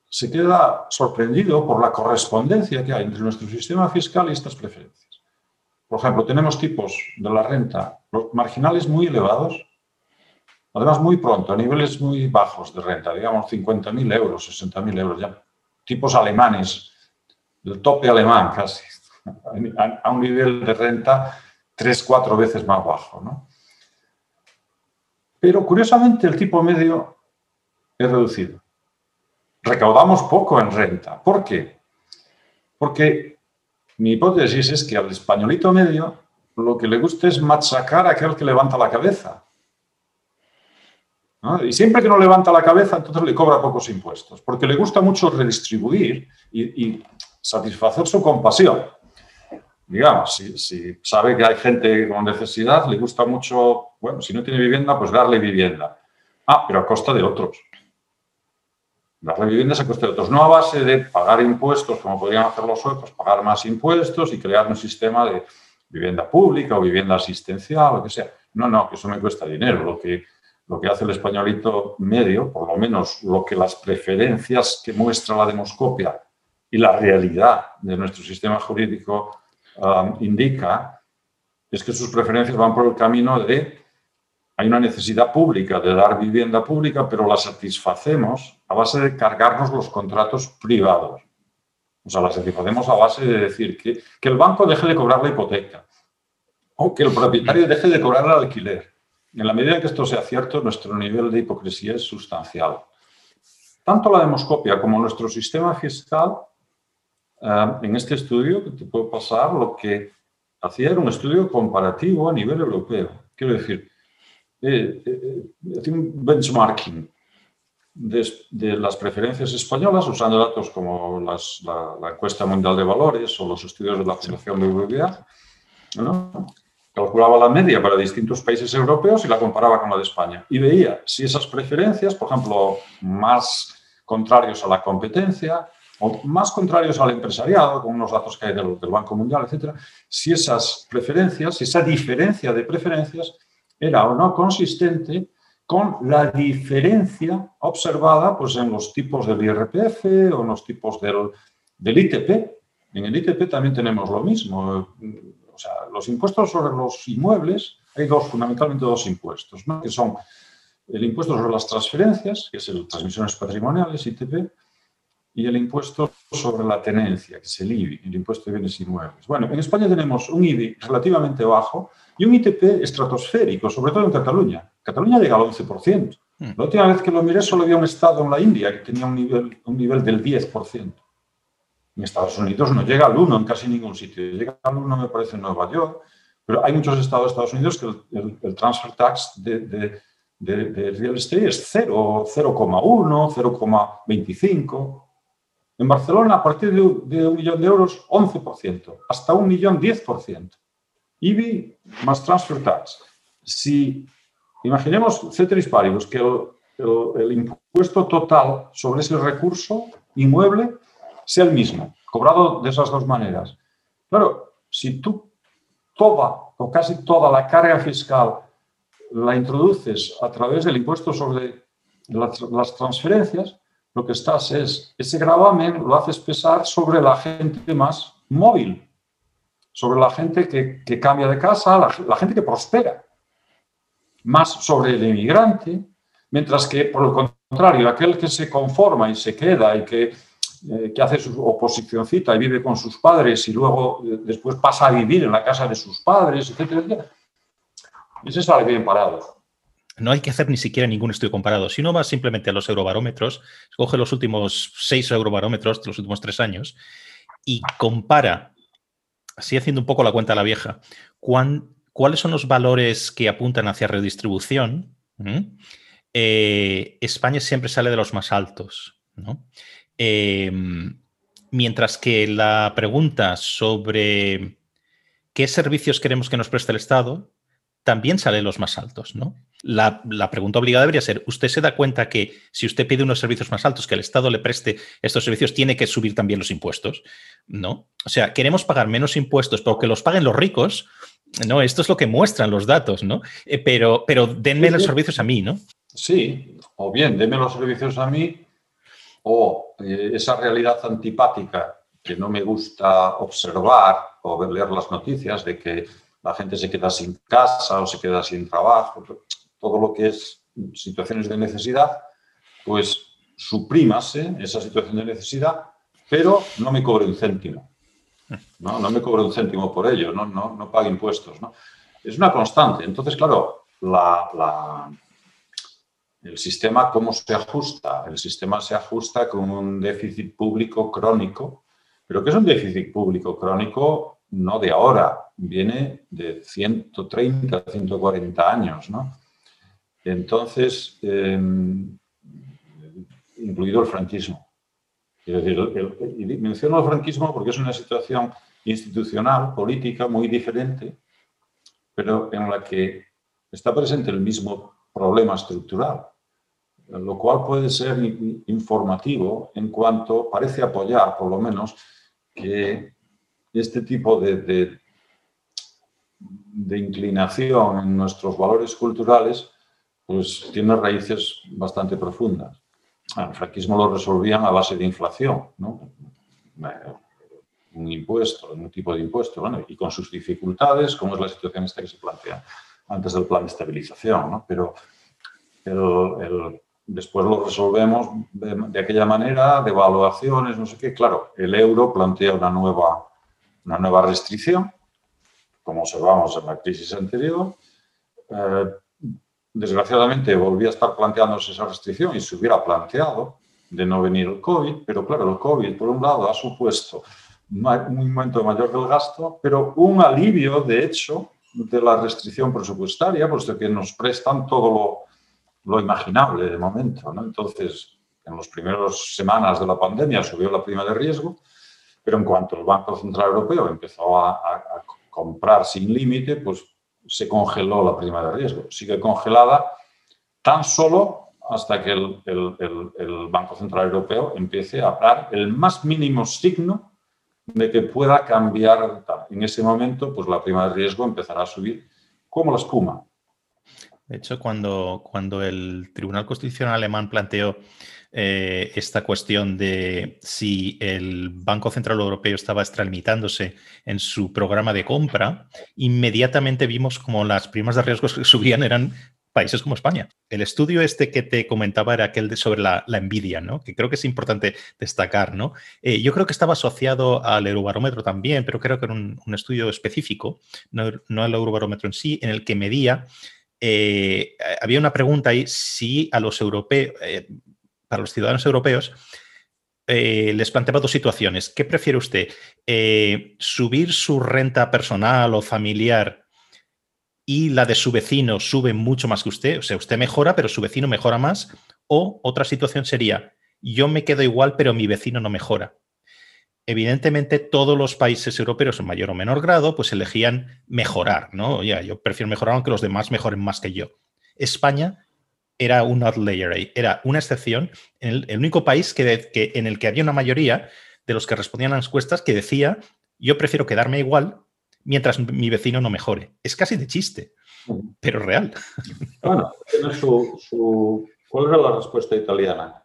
B: se queda sorprendido por la correspondencia que hay entre nuestro sistema fiscal y estas preferencias. Por ejemplo, tenemos tipos de la renta marginales muy elevados Además, muy pronto, a niveles muy bajos de renta, digamos 50.000 euros, 60.000 euros, ya tipos alemanes, el tope alemán casi, a un nivel de renta tres, cuatro veces más bajo. ¿no? Pero curiosamente el tipo medio es reducido. Recaudamos poco en renta. ¿Por qué? Porque mi hipótesis es que al españolito medio lo que le gusta es machacar a aquel que levanta la cabeza. Y siempre que no levanta la cabeza, entonces le cobra pocos impuestos, porque le gusta mucho redistribuir y, satisfacer su compasión. Digamos, si, sabe que hay gente con necesidad, le gusta mucho, bueno, si no tiene vivienda, pues darle vivienda. Ah, pero a costa de otros. Darle viviendas a costa de otros, no a base de pagar impuestos, como podrían hacer los suecos, pagar más impuestos y crear un sistema de vivienda pública o vivienda asistencial, lo que sea. No, no, que eso me cuesta dinero. Lo que lo que hace el españolito medio, por lo menos lo que las preferencias que muestra la demoscopia y la realidad de nuestro sistema jurídico um, indica, es que sus preferencias van por el camino de hay una necesidad pública de dar vivienda pública, pero la satisfacemos a base de cargarnos los contratos privados. O sea, la satisfacemos a base de decir que, que el banco deje de cobrar la hipoteca o que el propietario deje de cobrar el alquiler en la medida que esto sea cierto, nuestro nivel de hipocresía es sustancial. Tanto la demoscopia como nuestro sistema fiscal, eh, en este estudio que te puedo pasar, lo que hacía era un estudio comparativo a nivel europeo. Quiero decir, eh, eh, un benchmarking de, las preferencias españolas usando datos como la, la, encuesta mundial de valores o los estudios de la Fundación BBVA, ¿no? calculaba la media para distintos países europeos y la comparaba con la de España. Y veía si esas preferencias, por ejemplo, más contrarios a la competencia más contrarios al empresariado, con unos datos que hay del, Banco Mundial, etcétera, si esas preferencias, si esa diferencia de preferencias era o no consistente con la diferencia observada pues, en los tipos del IRPF o en los tipos del, del ITP. En el ITP también tenemos lo mismo. O sea, los impuestos sobre los inmuebles, hay dos, fundamentalmente dos impuestos, ¿no? que son el impuesto sobre las transferencias, que es el transmisiones patrimoniales, ITP, y el impuesto sobre la tenencia, que es el IBI, el impuesto de bienes inmuebles. Bueno, en España tenemos un IBI relativamente bajo y un ITP estratosférico, sobre todo en Cataluña. Cataluña llega al 11%. Hmm. La última vez que lo miré solo había un estado en la India que tenía un nivel, un nivel del 10%. En Estados Unidos no llega al 1 en casi ningún sitio. Llega al 1 me parece en Nueva York, pero hay muchos estados de Estados Unidos que el, transfer tax de, de, de, real estate es 0, 0,1, 0,25. En Barcelona, a partir de, un millón de euros, 11%, hasta un millón 10%. IBI más transfer tax. Si imaginemos, ceteris paribus, que el, impuesto total sobre ese recurso inmueble sea el mismo, cobrado de esas dos maneras. Claro, si tú toda o casi toda la carga fiscal la introduces a través del impuesto sobre las transferencias, lo que estás es, ese gravamen lo haces pesar sobre la gente más móvil, sobre la gente que, cambia de casa, la, gente que prospera, más sobre el inmigrante, mientras que, por el contrario, aquel que se conforma y se queda y que, eh, que hace su oposicióncita y vive con sus padres y luego eh, después pasa a vivir en la casa de sus padres, etcétera, etcétera, ese sale bien parado
A: no hay que hacer ni siquiera ningún estudio comparado. Si uno va simplemente a los eurobarómetros, coge los últimos seis eurobarómetros de los últimos tres años y compara, así haciendo un poco la cuenta a la vieja, cuáles son los valores que apuntan hacia redistribución, eh, España siempre sale de los más altos. Em, mientras que la pregunta sobre qué servicios queremos que nos preste el Estado también sale de los más altos, ¿no? La, pregunta obligada debería ser, ¿usted se da cuenta que si usted pide unos servicios más altos, que el Estado le preste estos servicios, tiene que subir también los impuestos? ¿No? O sea, queremos pagar menos impuestos, pero que los paguen los ricos, ¿no? Esto es lo que muestran los datos, ¿no? Eh, pero, pero denme los servicios a mí, ¿no?
B: Sí, o bien, denme los servicios a mí, o eh, esa realidad antipática que no me gusta observar o leer las noticias de que la gente se queda sin casa o se queda sin trabajo, todo lo que es situaciones de necesidad, pues suprímase esa situación de necesidad, pero no me cobre un céntimo. No, me cobre un céntimo por ello, no, no, no pague impuestos. ¿no? Es una constante. Entonces, claro, la, el sistema, ¿cómo se ajusta? El sistema se ajusta con un déficit público crónico, pero ¿qué es un déficit público crónico? No de ahora, viene de 130, 140 años, ¿no? Entonces, em, incluido el franquismo. y menciono el franquismo porque es una situación institucional, política, muy diferente, pero en la que está presente el mismo problema estructural, lo cual puede ser informativo en cuanto parece apoyar, por lo menos, que este tipo de de inclinación en nuestros valores culturales, pues tiene raíces bastante profundas. El franquismo lo resolvían a base de inflación, ¿no? Eh, un impuesto, un tipo de impuesto, bueno, y con sus dificultades, como es la situación esta que se plantea antes del plan de estabilización, ¿no? Pero después lo resolvemos de, aquella manera, de evaluaciones, no sé qué. Claro, el euro plantea una nueva, una nueva restricción, como observamos en la crisis anterior. Eh, desgraciadamente volvía a estar planteándose esa restricción y se hubiera planteado de no venir el COVID, pero claro, el COVID por un lado ha supuesto un momento mayor del gasto, pero un alivio de hecho de la restricción presupuestaria, puesto que nos prestan todo lo, imaginable de momento. ¿no? Entonces, en las primeras semanas de la pandemia subió la prima de riesgo, pero en cuanto el Banco Central Europeo empezó a, a comprar sin límite, pues se congeló la prima de riesgo. Sigue congelada tan solo hasta que el, Banco Central Europeo empiece a dar el más mínimo signo de que pueda cambiar. En ese momento, pues la prima de riesgo empezará a subir como la espuma.
A: De hecho, cuando, cuando el Tribunal Constitucional alemán planteó eh, esta cuestión de si el Banco Central Europeo estaba extralimitándose en su programa de compra, inmediatamente vimos como las primas de riesgos que subían eran países como España. El estudio este que te comentaba era aquel sobre la, envidia, ¿no? que creo que es importante destacar. ¿no? Eh, yo creo que estaba asociado al Eurobarómetro también, pero creo que era un, estudio específico, no, no, al Eurobarómetro en sí, en el que medía, eh, había una pregunta ahí, si a los europeos, para los ciudadanos europeos, eh, les planteaba dos situaciones. ¿Qué prefiere usted? Eh, ¿Subir su renta personal o familiar y la de su vecino sube mucho más que usted? O sea, usted mejora, pero su vecino mejora más. O otra situación sería, yo me quedo igual, pero mi vecino no mejora. Evidentemente, todos los países europeos, en mayor o menor grado, pues elegían mejorar, ¿no? Ya, yo prefiero mejorar aunque los demás mejoren más que yo. España era un outlier era una excepción, el, el único país que, en el que había una mayoría de los que respondían a las encuestas que decía, yo prefiero quedarme igual mientras mi vecino no mejore. Es casi de chiste, pero real.
B: Bueno, ¿cuál era la respuesta italiana?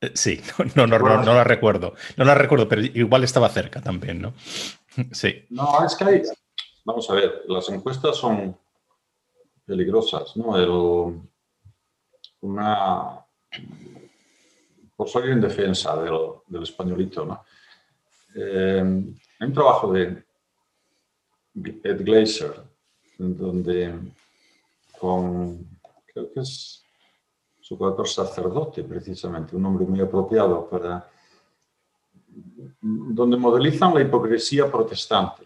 A: Eh, sí, no, no, no, no, la recuerdo. No la recuerdo, pero igual estaba cerca también, ¿no? Sí.
B: No, es que hay, vamos a ver, las encuestas son peligrosas, ¿no? El, una, por salir en defensa del, españolito, ¿no? Eh, hay un trabajo de Ed Glazer, donde con, creo que es su coautor sacerdote, precisamente, un hombre muy apropiado para, donde modelizan la hipocresía protestante.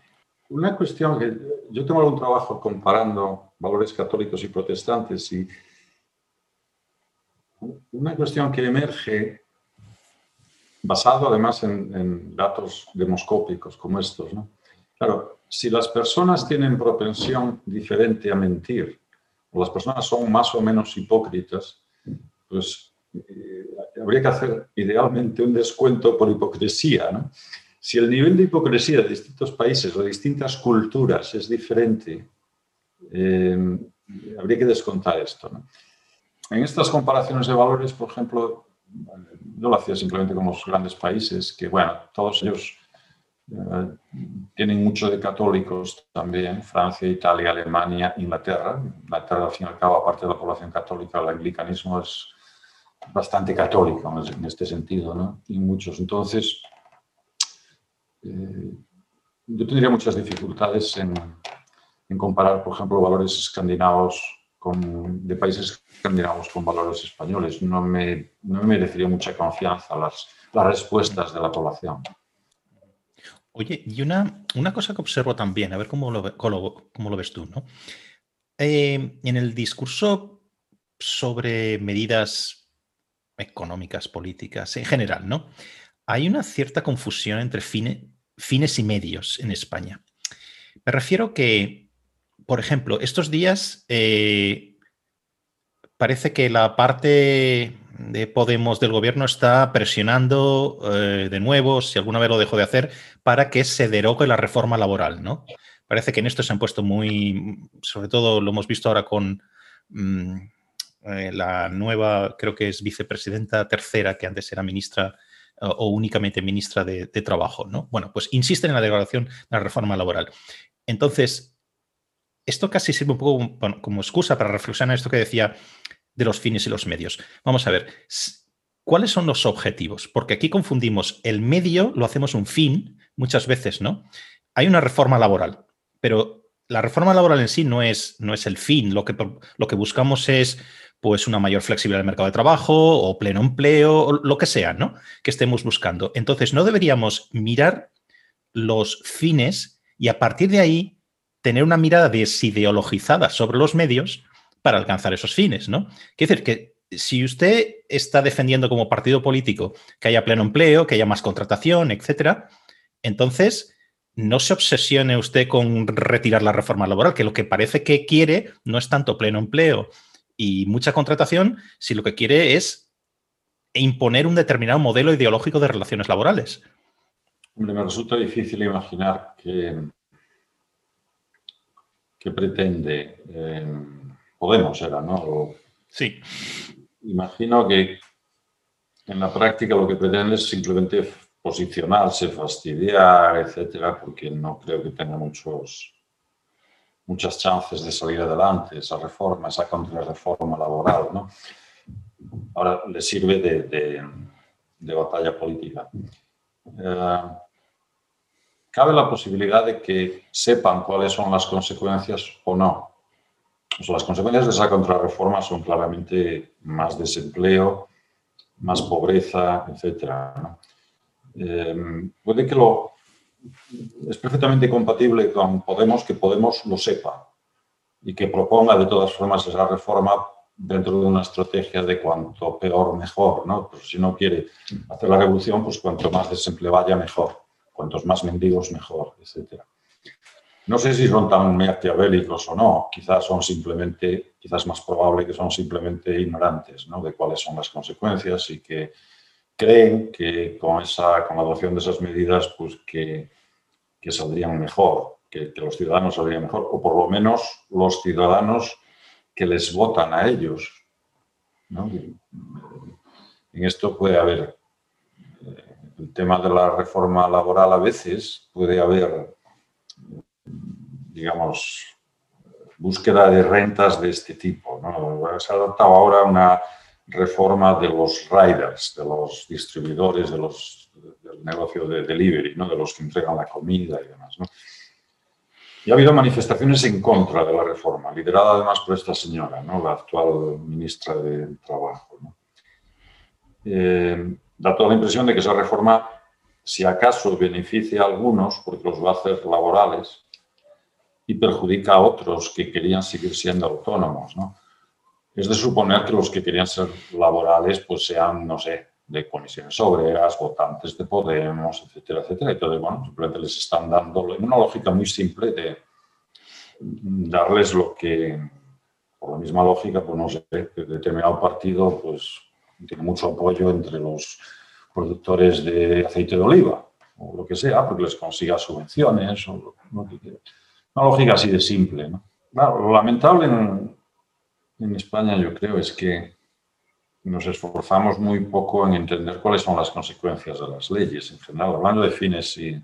B: Una cuestión que yo tengo algún trabajo comparando valores católicos y protestantes y una cuestión que emerge basado además en, datos demoscópicos como estos. Claro, si las personas tienen propensión diferente a mentir, o las personas son más o menos hipócritas, pues eh, habría que hacer idealmente un descuento por hipocresía. Si el nivel de hipocresía de distintos países o de distintas culturas es diferente, eh, habría que descontar esto. ¿no? En estas comparaciones de valores, por ejemplo, yo lo hacía simplemente con los grandes países, que bueno, todos ellos eh, tienen mucho de católicos también, Francia, Italia, Alemania, Inglaterra. Inglaterra, al fin y al cabo, aparte de la población católica, el anglicanismo es bastante católico en este sentido, ¿no? Y muchos. Entonces, eh, yo tendría muchas dificultades en, en comparar, por ejemplo, valores escandinavos de países escandinavos con valores españoles. No me, no me merecería mucha confianza las, las respuestas de la población.
A: Oye, y una, una cosa que observo también, a ver cómo lo, cómo, lo ves tú, ¿no? Eh, en el discurso sobre medidas económicas, políticas, en general, ¿no? Hay una cierta confusión entre fines y medios en España. Me refiero que por ejemplo, estos días eh, parece que la parte de Podemos del gobierno está presionando eh, de nuevo, si alguna vez lo dejó de hacer, para que se derogue la reforma laboral, ¿no? Parece que en esto se han puesto muy, sobre todo lo hemos visto ahora con mm, eh, la nueva, creo que es vicepresidenta tercera, que antes era ministra o únicamente ministra de, Trabajo, ¿no? Bueno, pues insisten en la derogación de la reforma laboral. Entonces, esto casi sirve un poco como, excusa para reflexionar esto que decía de los fines y los medios. Vamos a ver, ¿cuáles son los objetivos? Porque aquí confundimos el medio, lo hacemos un fin muchas veces, ¿no? Hay una reforma laboral, pero la reforma laboral en sí no es, no es el fin. Lo que, lo que buscamos es pues una mayor flexibilidad del mercado de trabajo o pleno empleo, o lo que sea, ¿no? Que estemos buscando. Entonces, no deberíamos mirar los fines y a partir de ahí tener una mirada desideologizada sobre los medios para alcanzar esos fines, ¿no? Quiere decir que si usted está defendiendo como partido político que haya pleno empleo, que haya más contratación, etcétera, entonces no se obsesione usted con retirar la reforma laboral, que lo que parece que quiere no es tanto pleno empleo y mucha contratación, si lo que quiere es imponer un determinado modelo ideológico de relaciones laborales.
B: Hombre, me resulta difícil imaginar que que pretende eh, Podemos era, ¿no?
A: sí.
B: Imagino que en la práctica lo que pretende es simplemente posicionarse, fastidiar, etcétera, porque no creo que tenga muchos, muchas chances de salir adelante esa reforma, esa contrarreforma laboral, ¿no? Ahora le sirve de, de, batalla política. Eh, cabe la posibilidad de que sepan cuáles son las consecuencias o no. las consecuencias de esa contrarreforma son claramente más desempleo, más pobreza, etc. Eh, puede que lo es perfectamente compatible con Podemos que Podemos lo sepa y que proponga de todas formas esa reforma dentro de una estrategia de cuanto peor mejor, ¿no? Si no quiere hacer la revolución, pues cuanto más desempleo haya mejor, cuantos más mendigos mejor, etc. No sé si son tan maquiavélicos o no, quizás son simplemente, quizás más probable que son simplemente ignorantes ¿no? de cuáles son las consecuencias y que creen que con, esa, con la adopción de esas medidas pues que, que saldrían mejor, que, que, los ciudadanos saldrían mejor, o por lo menos los ciudadanos que les votan a ellos. ¿no? En esto puede haber el tema de la reforma laboral a veces, puede haber digamos, búsqueda de rentas de este tipo. Se ha adoptado ahora una reforma de los riders, de los distribuidores de los, del negocio de delivery, ¿no? de los que entregan la comida y demás. Y ha habido manifestaciones en contra de la reforma, liderada además por esta señora, ¿no? la actual ministra de Trabajo. Eh, da toda la impresión de que esa reforma, si acaso beneficia a algunos, porque los va a hacer laborales, y perjudica a otros que querían seguir siendo autónomos. ¿no? Es de suponer que los que querían ser laborales pues sean, no sé, de comisiones obreras, votantes de Podemos, etcétera, etcétera. Entonces, bueno, simplemente les están dando, una lógica muy simple de darles lo que, por la misma lógica, pues no sé, determinado partido pues tiene mucho apoyo entre los productores de aceite de oliva o lo que sea, porque les consiga subvenciones o lo que quiera. Una lógica así de simple. ¿no? lo lamentable en, España, yo creo, es que nos esforzamos muy poco en entender cuáles son las consecuencias de las leyes en general. Hablando de fines y,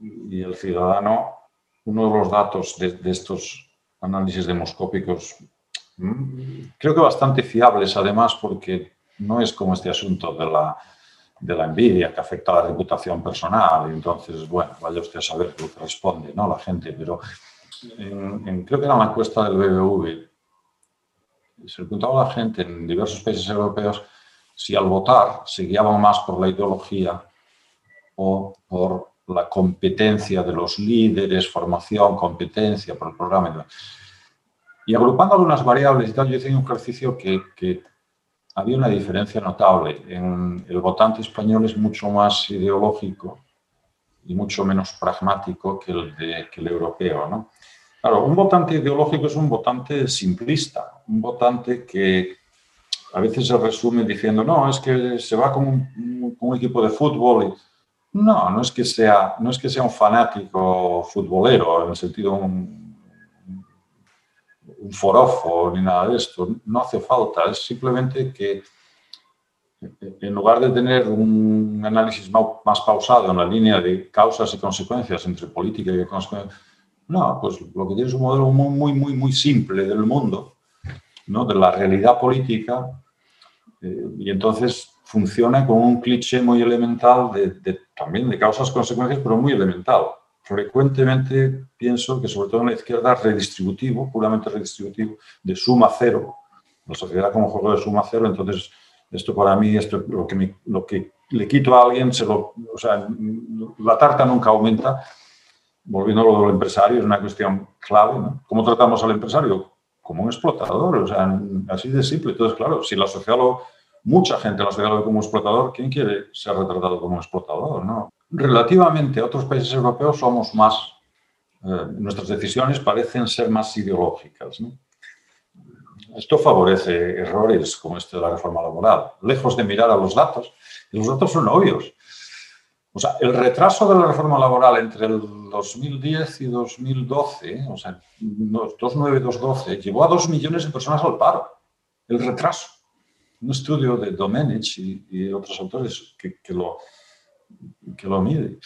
B: y el ciudadano, uno de los datos de, estos análisis demoscópicos, creo que bastante fiables además, porque no es como este asunto de la de la envidia que afecta a la reputación personal. Entonces, bueno, vaya usted a saber lo que responde ¿no? la gente. Pero en, creo que era una encuesta del BBV, se preguntaba a la gente en diversos países europeos si al votar se guiaban más por la ideología o por la competencia de los líderes, formación, competencia, por el programa. Agrupando algunas variables y tal, yo hice un ejercicio que, que había una diferencia notable. En el votante español es mucho más ideológico y mucho menos pragmático que el, de, que el europeo. ¿no? Claro, un votante ideológico es un votante simplista, un votante que a veces se resume diciendo, no, es que se va con un, con un equipo de fútbol. Y... No, no es, que sea, no es que sea un fanático futbolero, en el sentido un, un forofo ni nada de esto. No hace falta, es simplemente que en lugar de tener un análisis más pausado en la línea de causas y consecuencias entre política y consecuencias, no, pues lo que tiene es un modelo muy, muy, muy simple del mundo, ¿no? de la realidad política, eh, y entonces funciona con un cliché muy elemental de, también de causas consecuencias, pero muy elemental frecuentemente pienso que sobre todo en la izquierda redistributivo, puramente redistributivo, de suma cero, la sociedad como juego de suma cero, entonces esto para mí, esto, lo, que lo que le quito a alguien, se lo, o sea, la tarta nunca aumenta. Volviendo a lo del empresario, es una cuestión clave. ¿no? ¿Cómo tratamos al empresario? Como un explotador, o sea, así de simple. Entonces, claro, si la sociedad lo, mucha gente la sociedad lo ve como explotador, ¿quién quiere ser retratado como explotador? ¿no? Relativamente a otros países europeos somos más, eh, nuestras decisiones parecen ser más ideológicas. Esto favorece errores como este de la reforma laboral, lejos de mirar a los datos. los datos son obvios. O sea, el retraso de la reforma laboral entre el 2010 y 2012, o sea, 2009-2012, llevó a dos millones de personas al paro. El retraso. Un estudio de Domenech y, otros autores que, lo, que lo mide.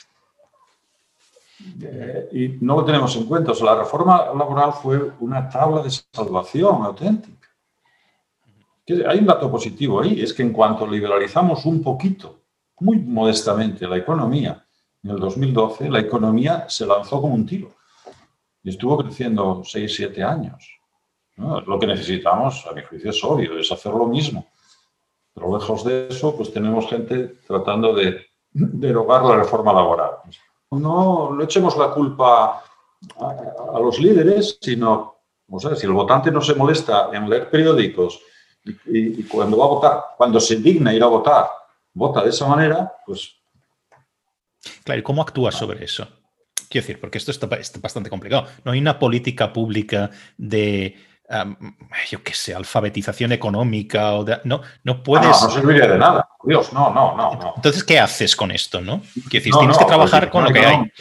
B: Eh, y no lo tenemos en cuenta. O sea, la reforma laboral fue una tabla de salvación auténtica. Hay un dato positivo ahí, es que en cuanto liberalizamos un poquito muy modestamente la economía. En el 2012 la economía se lanzó como un tiro y estuvo creciendo 6, 7 años. Lo que necesitamos, a mi juicio, es obvio, es hacer lo mismo. Pero lejos de eso, pues tenemos gente tratando de derogar la reforma laboral. No le echemos la culpa a, los líderes, sino, o sea, si el votante no se molesta en leer periódicos y, cuando va a votar, cuando se digna ir a votar, vota de esa manera, pues...
A: Claro, ¿y cómo actúa sobre eso? Quiero decir, porque esto está, bastante complicado. No hay una política pública de, yo qué sé, alfabetización económica o de, no, no puedes...
B: No, no, serviría de nada. Dios, no, no, no,
A: Entonces, ¿qué haces con esto, no? Quiero decir, tienes que trabajar con lo que hay.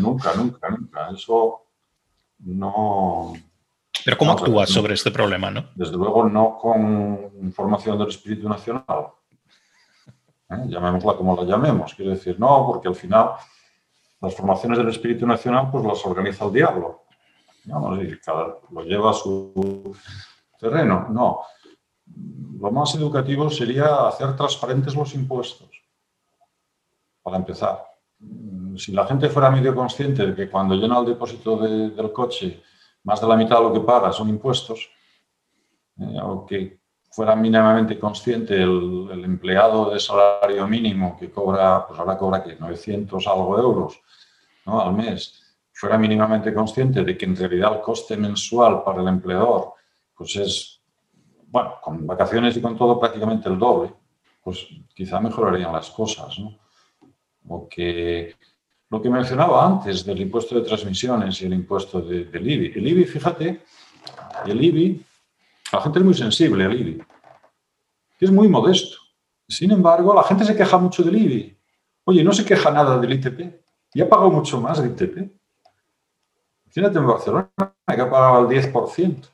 B: Nunca, nunca, nunca. Eso no...
A: Pero ¿cómo actúas sobre este problema, no?
B: Desde luego no con información del espíritu nacional. ¿eh? llamémosla como la llamemos. Quiero decir, no, porque al final las formaciones del espíritu nacional pues las organiza el diablo. Y cada, lo lleva a su terreno. No. Lo más educativo sería hacer transparentes los impuestos. Para empezar. Si la gente fuera medio consciente de que cuando llena el depósito del coche, más de la mitad de lo que paga son impuestos, eh, o que fuera mínimamente consciente el, empleado de salario mínimo que cobra, pues ahora cobra que 900 algo euros ¿no? al mes, fuera mínimamente consciente de que en realidad el coste mensual para el empleador pues es, bueno, con vacaciones y con todo prácticamente el doble, pues quizá mejorarían las cosas. O que lo que mencionaba antes del impuesto de transmisiones y el impuesto de, del IBI. El IBI, fíjate, el IBI la gente es muy sensible al IBI. Es muy modesto. Sin embargo, la gente se queja mucho del IBI. Oye, no se queja nada del ITP. Y ha pagado mucho más de ITP. Fíjate en Barcelona, que ha pagado el 10%.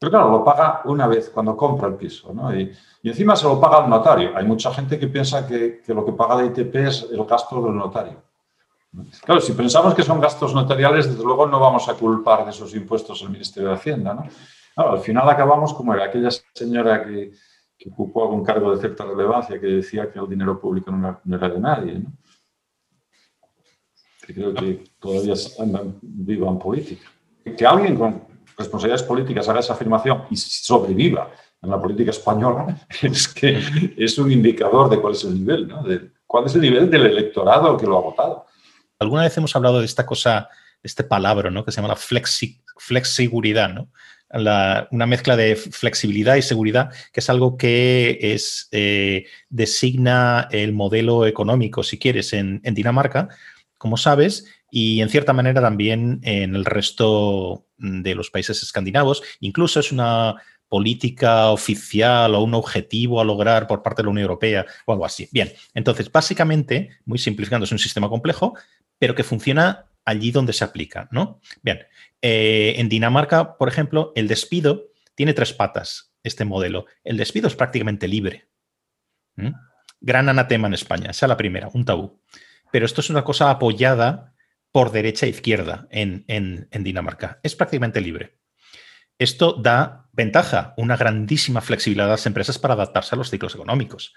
B: Pero claro, lo paga una vez cuando compra el piso. ¿no? Y, encima se lo paga al notario. Hay mucha gente que piensa que, que, lo que paga de ITP es el gasto del notario. Claro, si pensamos que son gastos notariales, desde luego no vamos a culpar de esos impuestos al Ministerio de Hacienda. ¿no? al final acabamos como era aquella señora que, ocupó algún cargo de cierta relevancia que decía que el dinero público no era, de nadie. Creo que todavía viva en política. Que alguien con responsabilidades políticas haga esa afirmación y sobreviva en la política española es que es un indicador de cuál es el nivel, de cuál es el nivel del electorado que lo ha votado.
A: Alguna vez hemos hablado de esta cosa, de este palabra, ¿no? que se llama la flexi, flexiguridad, ¿no? una mezcla de flexibilidad y seguridad, que es algo que es, eh, designa el modelo económico, si quieres, en, Dinamarca, como sabes, y en cierta manera también en el resto de los países escandinavos. Incluso es una política oficial o un objetivo a lograr por parte de la Unión Europea o algo así. Bien, entonces, básicamente, muy simplificando, es un sistema complejo, pero que funciona allí donde se aplica, ¿no? Bien, eh, en Dinamarca, por ejemplo, el despido tiene tres patas, este modelo. El despido es prácticamente libre. Gran anatema en España, esa es la primera, un tabú. Pero esto es una cosa apoyada por derecha e izquierda en, Dinamarca. Es prácticamente libre. Esto da ventaja, una grandísima flexibilidad a las empresas para adaptarse a los ciclos económicos.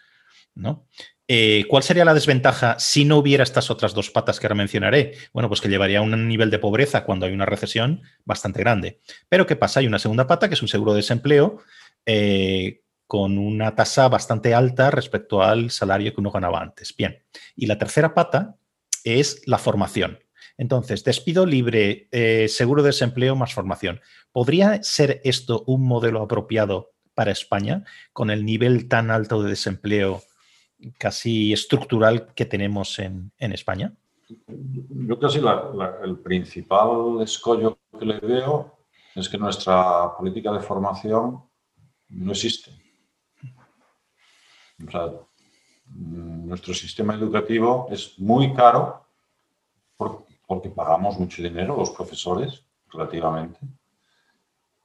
A: ¿no? Eh, ¿Cuál sería la desventaja si no hubiera estas otras dos patas que ahora mencionaré? Bueno, pues que llevaría a un nivel de pobreza cuando hay una recesión bastante grande. Pero ¿qué pasa? Hay una segunda pata, que es un seguro de desempleo, eh, con una tasa bastante alta respecto al salario que uno ganaba antes. Bien. Y la tercera pata es la formación. Entonces, despido libre, eh, seguro de desempleo más formación. ¿Podría ser esto un modelo apropiado para España con el nivel tan alto de desempleo casi estructural que tenemos en, España?
B: Yo casi el principal escollo que le veo es que nuestra política de formación no existe. Nuestro sistema educativo es muy caro porque pagamos mucho dinero los profesores, relativamente,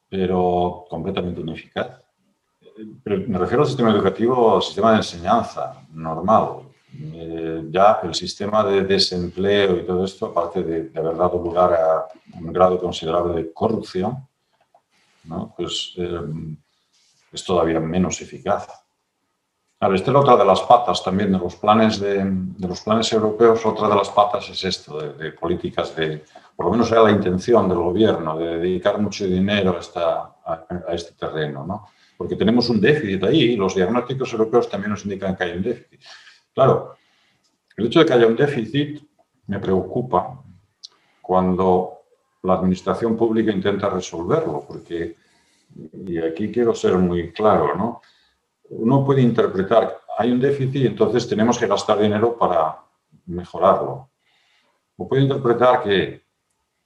B: pero completamente ineficaz. me refiero al sistema educativo, al sistema de enseñanza normal. Eh, ya el sistema de desempleo y todo esto, aparte de, haber dado lugar a un grado considerable de corrupción, pues eh, es todavía menos eficaz. Claro, esta es otra de las patas también de los planes, de, los planes europeos. Otra de las patas es esto, de, políticas de, por lo menos era la intención del gobierno, de dedicar mucho dinero a, esta, a, este terreno, ¿no? Porque tenemos un déficit ahí y los diagnósticos europeos también nos indican que hay un déficit. Claro, el hecho de que haya un déficit me preocupa cuando la administración pública intenta resolverlo, porque, y aquí quiero ser muy claro, ¿no? Uno puede interpretar, hay un déficit y entonces tenemos que gastar dinero para mejorarlo. O puede interpretar que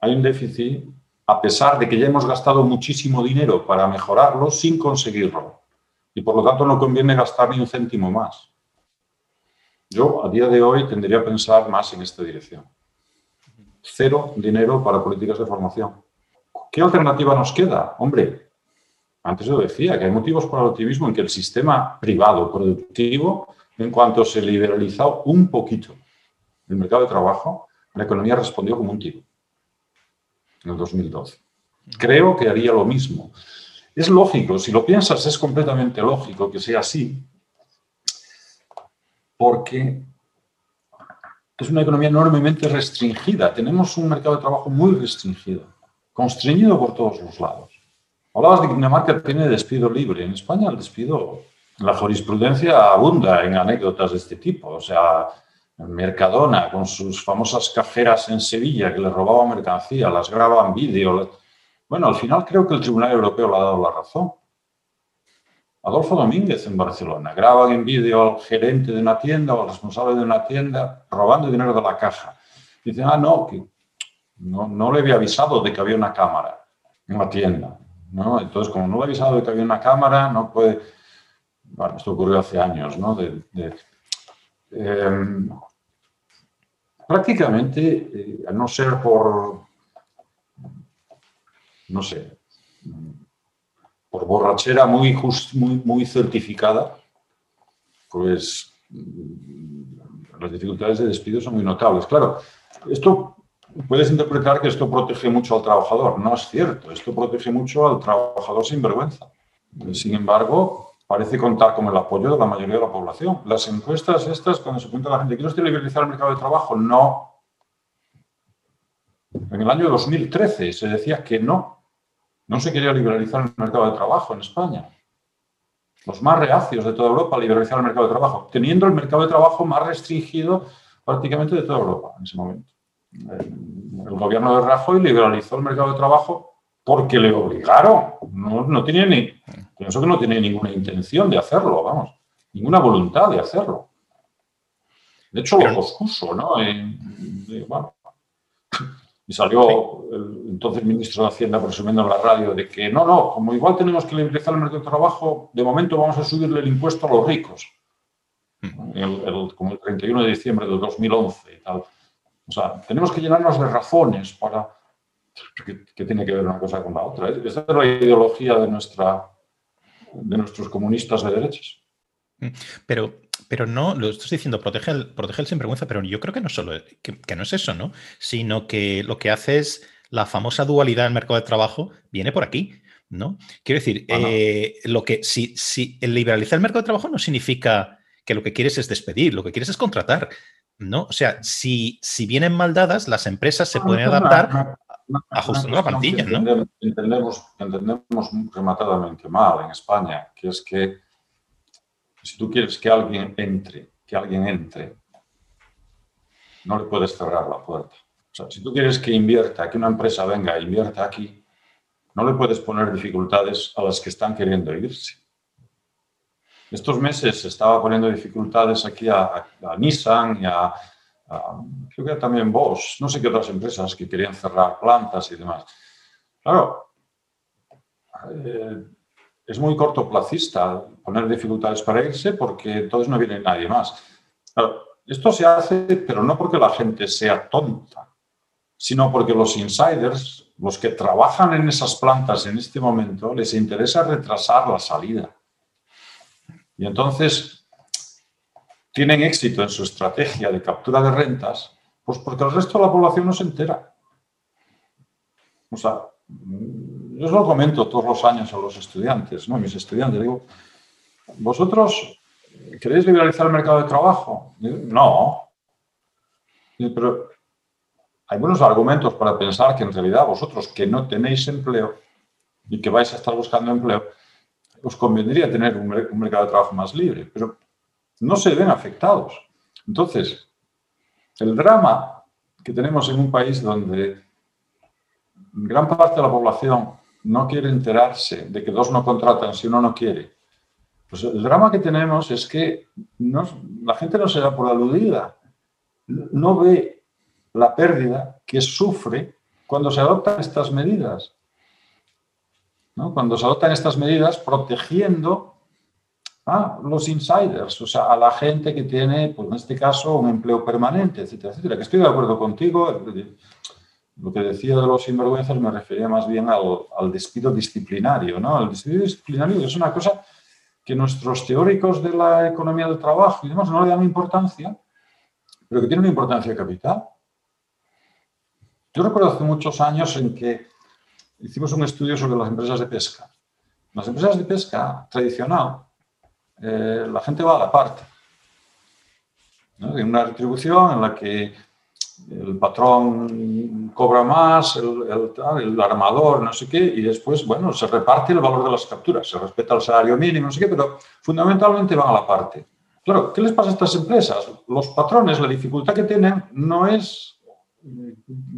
B: hay un déficit a pesar de que ya hemos gastado muchísimo dinero para mejorarlo sin conseguirlo. Y por lo tanto no conviene gastar ni un céntimo más. Yo a día de hoy tendría a pensar más en esta dirección. Cero dinero para políticas de formación. ¿Qué alternativa nos queda? Hombre, antes lo decía, que hay motivos para el optimismo en que el sistema privado productivo, en cuanto se liberalizó un poquito el mercado de trabajo, la economía respondió como un tiro en el 2012. Creo que haría lo mismo. Es lógico, si lo piensas, es completamente lógico que sea así, porque es una economía enormemente restringida. Tenemos un mercado de trabajo muy restringido, constreñido por todos los lados. Hablabas de que Dinamarca tiene despido libre. En España el despido, la jurisprudencia abunda en anécdotas de este tipo. O sea, Mercadona con sus famosas cajeras en Sevilla que le robaban mercancía, las graban vídeo. Bueno, al final creo que el Tribunal Europeo le ha dado la razón. Adolfo Domínguez en Barcelona. Graban en vídeo al gerente de una tienda o al responsable de una tienda robando dinero de la caja. Dicen, ah, no, que no, no le había avisado de que había una cámara en la tienda. ¿No? Entonces, como no le avisado de que había una cámara, no puede... Bueno, esto ocurrió hace años, ¿no? Em, prácticamente, eh, a no ser por, no sé, por borrachera muy, muy, muy certificada, pues las dificultades de despido son muy notables. Claro, esto puedes interpretar que esto protege mucho al trabajador. No es cierto, esto protege mucho al trabajador sin vergüenza. Sin embargo, parece contar con el apoyo de la mayoría de la población. Las encuestas estas, cuando se pregunta a la gente, ¿quiere usted liberalizar el mercado de trabajo? No. En el año 2013 se decía que no. No se quería liberalizar el mercado de trabajo en España. Los más reacios de toda Europa a liberalizar el mercado de trabajo, teniendo el mercado de trabajo más restringido prácticamente de toda Europa en ese momento el gobierno de Rajoy liberalizó el mercado de trabajo porque le obligaron. No, no tenía ni, pienso que no tiene ninguna intención de hacerlo, vamos, ninguna voluntad de hacerlo. De hecho, lo pospuso, ¿no? Y, salió el entonces ministro de Hacienda presumiendo en la radio de que no, no, como igual tenemos que liberalizar el mercado de trabajo, de momento vamos a subirle el impuesto a los ricos. Mm. como el 31 de diciembre de 2011 y tal. O sea, tenemos que llenarnos de razones para... que, tiene que ver una cosa con la otra? Esa es la ideología de, nuestra, de nuestros comunistas de derechas.
A: Mm, pero, pero no, lo estás diciendo, protege el, protege el sinvergüenza, pero yo creo que no solo, que, no es eso, ¿no? Sino que lo que hace es la famosa dualidad del mercado de trabajo viene por aquí, ¿no? Quiero decir, eh, lo que si, si el liberalizar el mercado de trabajo no significa que lo que quieres es despedir, lo que quieres es contratar. ¿No? O sea, si, si vienen mal dadas, las empresas se pueden adaptar ajustando la plantilla, ¿no?
B: Entendemos, entendemos rematadamente mal en España, que es que si tú quieres que alguien entre, que alguien entre, no le puedes cerrar la puerta. O sea, si tú quieres que invierta, que una empresa venga e invierta aquí, no le puedes poner dificultades a las que están queriendo irse. Estos meses se estaba poniendo dificultades aquí a, Nissan y a, creo que también Bosch, no sé qué otras empresas que querían cerrar plantas y demás. Claro, eh, es muy cortoplacista poner dificultades para irse porque entonces no viene nadie más. esto se hace, pero no porque la gente sea tonta, sino porque los insiders, los que trabajan en esas plantas en este momento, les interesa retrasar la salida. Y entonces tienen éxito en su estrategia de captura de rentas, pues porque el resto de la población no se entera. O sea, yo os lo comento todos los años a los estudiantes, ¿no? Mis estudiantes, digo, ¿vosotros queréis liberalizar el mercado de trabajo? no. Pero hay buenos argumentos para pensar que en realidad vosotros que no tenéis empleo y que vais a estar buscando empleo, os convendría tener un, mercado de trabajo más libre, pero no se ven afectados. Entonces, el drama que tenemos en un país donde gran parte de la población no quiere enterarse de que dos no contratan si uno no quiere. Pues el drama que tenemos es que la gente no se da por aludida, no ve la pérdida que sufre cuando se adoptan estas medidas. Cuando se adoptan estas medidas protegiendo a los insiders, o sea, a la gente que tiene, pues en este caso, un empleo permanente, etcétera, etcétera. Que estoy de acuerdo contigo, lo que decía de los sinvergüenzas me refería más bien al, despido disciplinario. ¿no? El despido disciplinario es una cosa que nuestros teóricos de la economía del trabajo y demás no le dan importancia, pero que tiene una importancia capital. Yo recuerdo hace muchos años en que hicimos un estudio sobre las empresas de pesca. Las empresas de pesca tradicional, eh, la gente va a la parte. ¿no? Hay una retribución en la que el patrón cobra más, el, armador, no sé qué, y después, bueno, se reparte el valor de las capturas, se respeta el salario mínimo, no sé qué, pero fundamentalmente van a la parte. Claro, ¿qué les pasa a estas empresas? Los patrones, la dificultad que tienen no es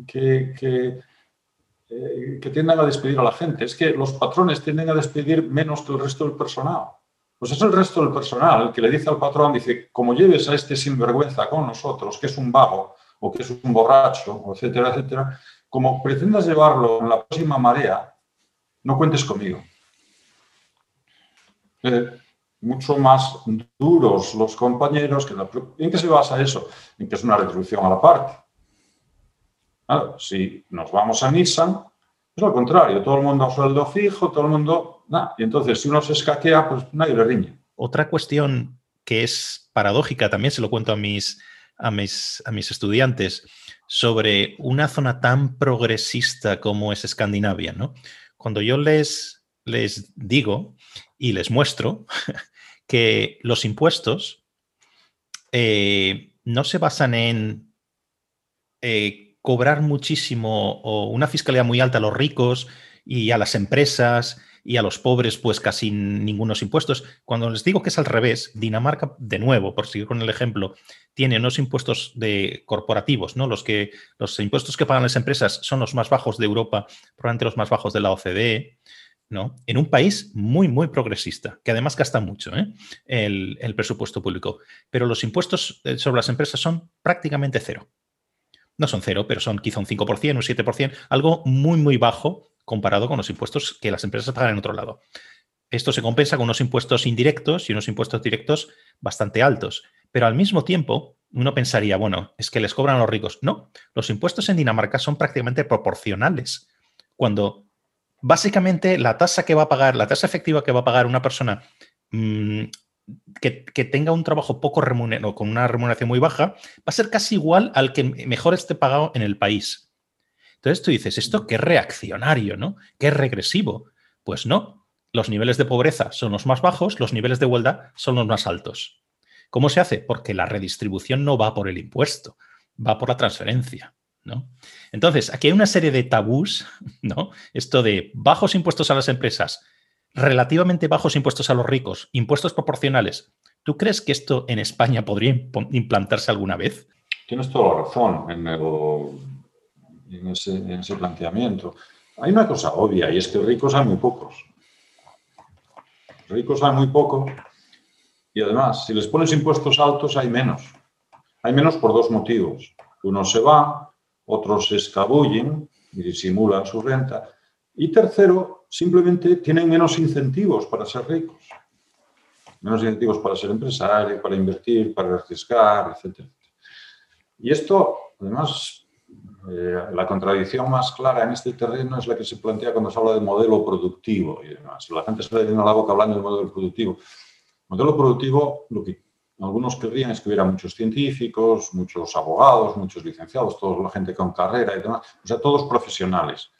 B: que, eh, que tiendan a despedir a la gente, es que los patrones tienden a despedir menos que el resto del personal. Pues es el resto del personal que le dice al patrón, dice, como lleves a este sinvergüenza con nosotros, que es un vago, o que es un borracho, etcétera, etcétera, como pretendas llevarlo en la próxima marea, no cuentes conmigo. Eh, mucho más duros los compañeros. Que ¿En qué se basa eso? En que es una retribución a la parte. Si nos vamos a Nissan, es lo contrario, todo el mundo a sueldo fijo, todo el mundo... y entonces, si uno se escaquea, pues nadie le riñe.
A: Otra cuestión que es paradójica, también se lo cuento a mis a mis, a mis estudiantes sobre una zona tan progresista como es Escandinavia. ¿no? Cuando yo les, les digo y les muestro que los impuestos eh, no se basan en eh, cobrar muchísimo o una fiscalidad muy alta a los ricos y a las empresas y a los pobres pues casi ningunos impuestos. Cuando les digo que es al revés, Dinamarca, de nuevo, por seguir con el ejemplo, tiene unos impuestos de corporativos, ¿no? Los, que, los impuestos que pagan las empresas son los más bajos de Europa, probablemente los más bajos de la OCDE, ¿no? En un país muy, muy progresista, que además gasta mucho ¿eh? el, el presupuesto público. Pero los impuestos eh, sobre las empresas son prácticamente cero. No son cero, pero son quizá un 5%, un 7%, algo muy, muy bajo comparado con los impuestos que las empresas pagan en otro lado. Esto se compensa con unos impuestos indirectos y unos impuestos directos bastante altos. Pero al mismo tiempo, uno pensaría, bueno, es que les cobran a los ricos. No, los impuestos en Dinamarca son prácticamente proporcionales. Cuando básicamente la tasa que va a pagar, la tasa efectiva que va a pagar una persona mm, que, que, tenga un trabajo poco remunerado, con una remuneración muy baja, va a ser casi igual al que mejor esté pagado en el país. Entonces tú dices, esto qué reaccionario, ¿no? Qué regresivo. Pues no, los niveles de pobreza son los más bajos, los niveles de igualdad son los más altos. ¿Cómo se hace? Porque la redistribución no va por el impuesto, va por la transferencia. ¿no? Entonces, aquí hay una serie de tabús, ¿no? Esto de bajos impuestos a las empresas, relativamente bajos impuestos a los ricos, impuestos proporcionales. ¿Tú crees que esto en España podría implantarse alguna vez?
B: Tienes toda la razón. En el en ese, planteamiento. Hay una cosa obvia y es que ricos hay muy pocos. Ricos hay muy pocos y además, si les pones impuestos altos hay menos. Hay menos por dos motivos. Unos se van, otros se escabullen y disimulan su renta Y tercero, simplemente tienen menos incentivos para ser ricos. Menos incentivos para ser empresario, para invertir, para arriesgar, etc. Y esto, además, eh, la contradicción más clara en este terreno es la que se plantea cuando se habla de modelo productivo y demás. La gente se le la boca hablando del modelo productivo. Modelo productivo, lo que algunos querrían es que hubiera muchos científicos, muchos abogados, muchos licenciados, toda la gente con carrera y demás, o sea, todos profesionales.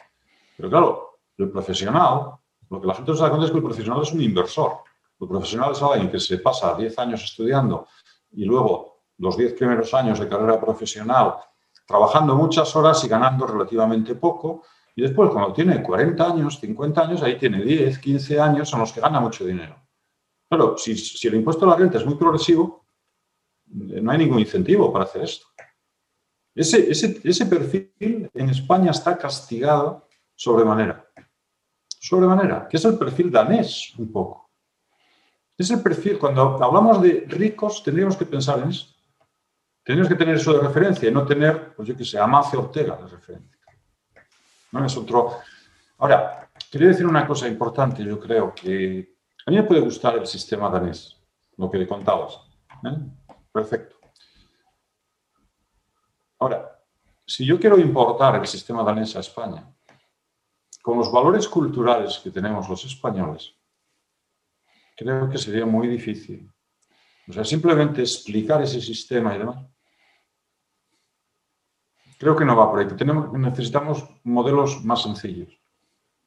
B: Pero claro, el profesional, lo que la gente no se da cuenta es que el profesional es un inversor. El profesional es alguien que se pasa 10 años estudiando y luego los 10 primeros años de carrera profesional trabajando muchas horas y ganando relativamente poco. Y después, cuando tiene 40 años, 50 años, ahí tiene 10, 15 años en los que gana mucho dinero. Claro, si, el impuesto a la renta es muy progresivo, eh, no hay ningún incentivo para hacer esto. Ese, ese, perfil en España está castigado sobremanera. Sobremanera, que es el perfil danés un poco. Es el perfil, cuando hablamos de ricos, tendríamos que pensar en eso. Tendríamos que tener eso de referencia y no tener, pues yo qué sé, Amancio Ortega de referencia. No es otro. Ahora, quería decir una cosa importante, yo creo que a mí me puede gustar el sistema danés, lo que le contabas. ¿eh? Perfecto. Ahora, si yo quiero importar el sistema danés a España, con los valores culturales que tenemos los españoles, creo que sería muy difícil. O sea, simplemente explicar ese sistema y demás. Creo que no va por ahí. Tenemos, necesitamos modelos más sencillos.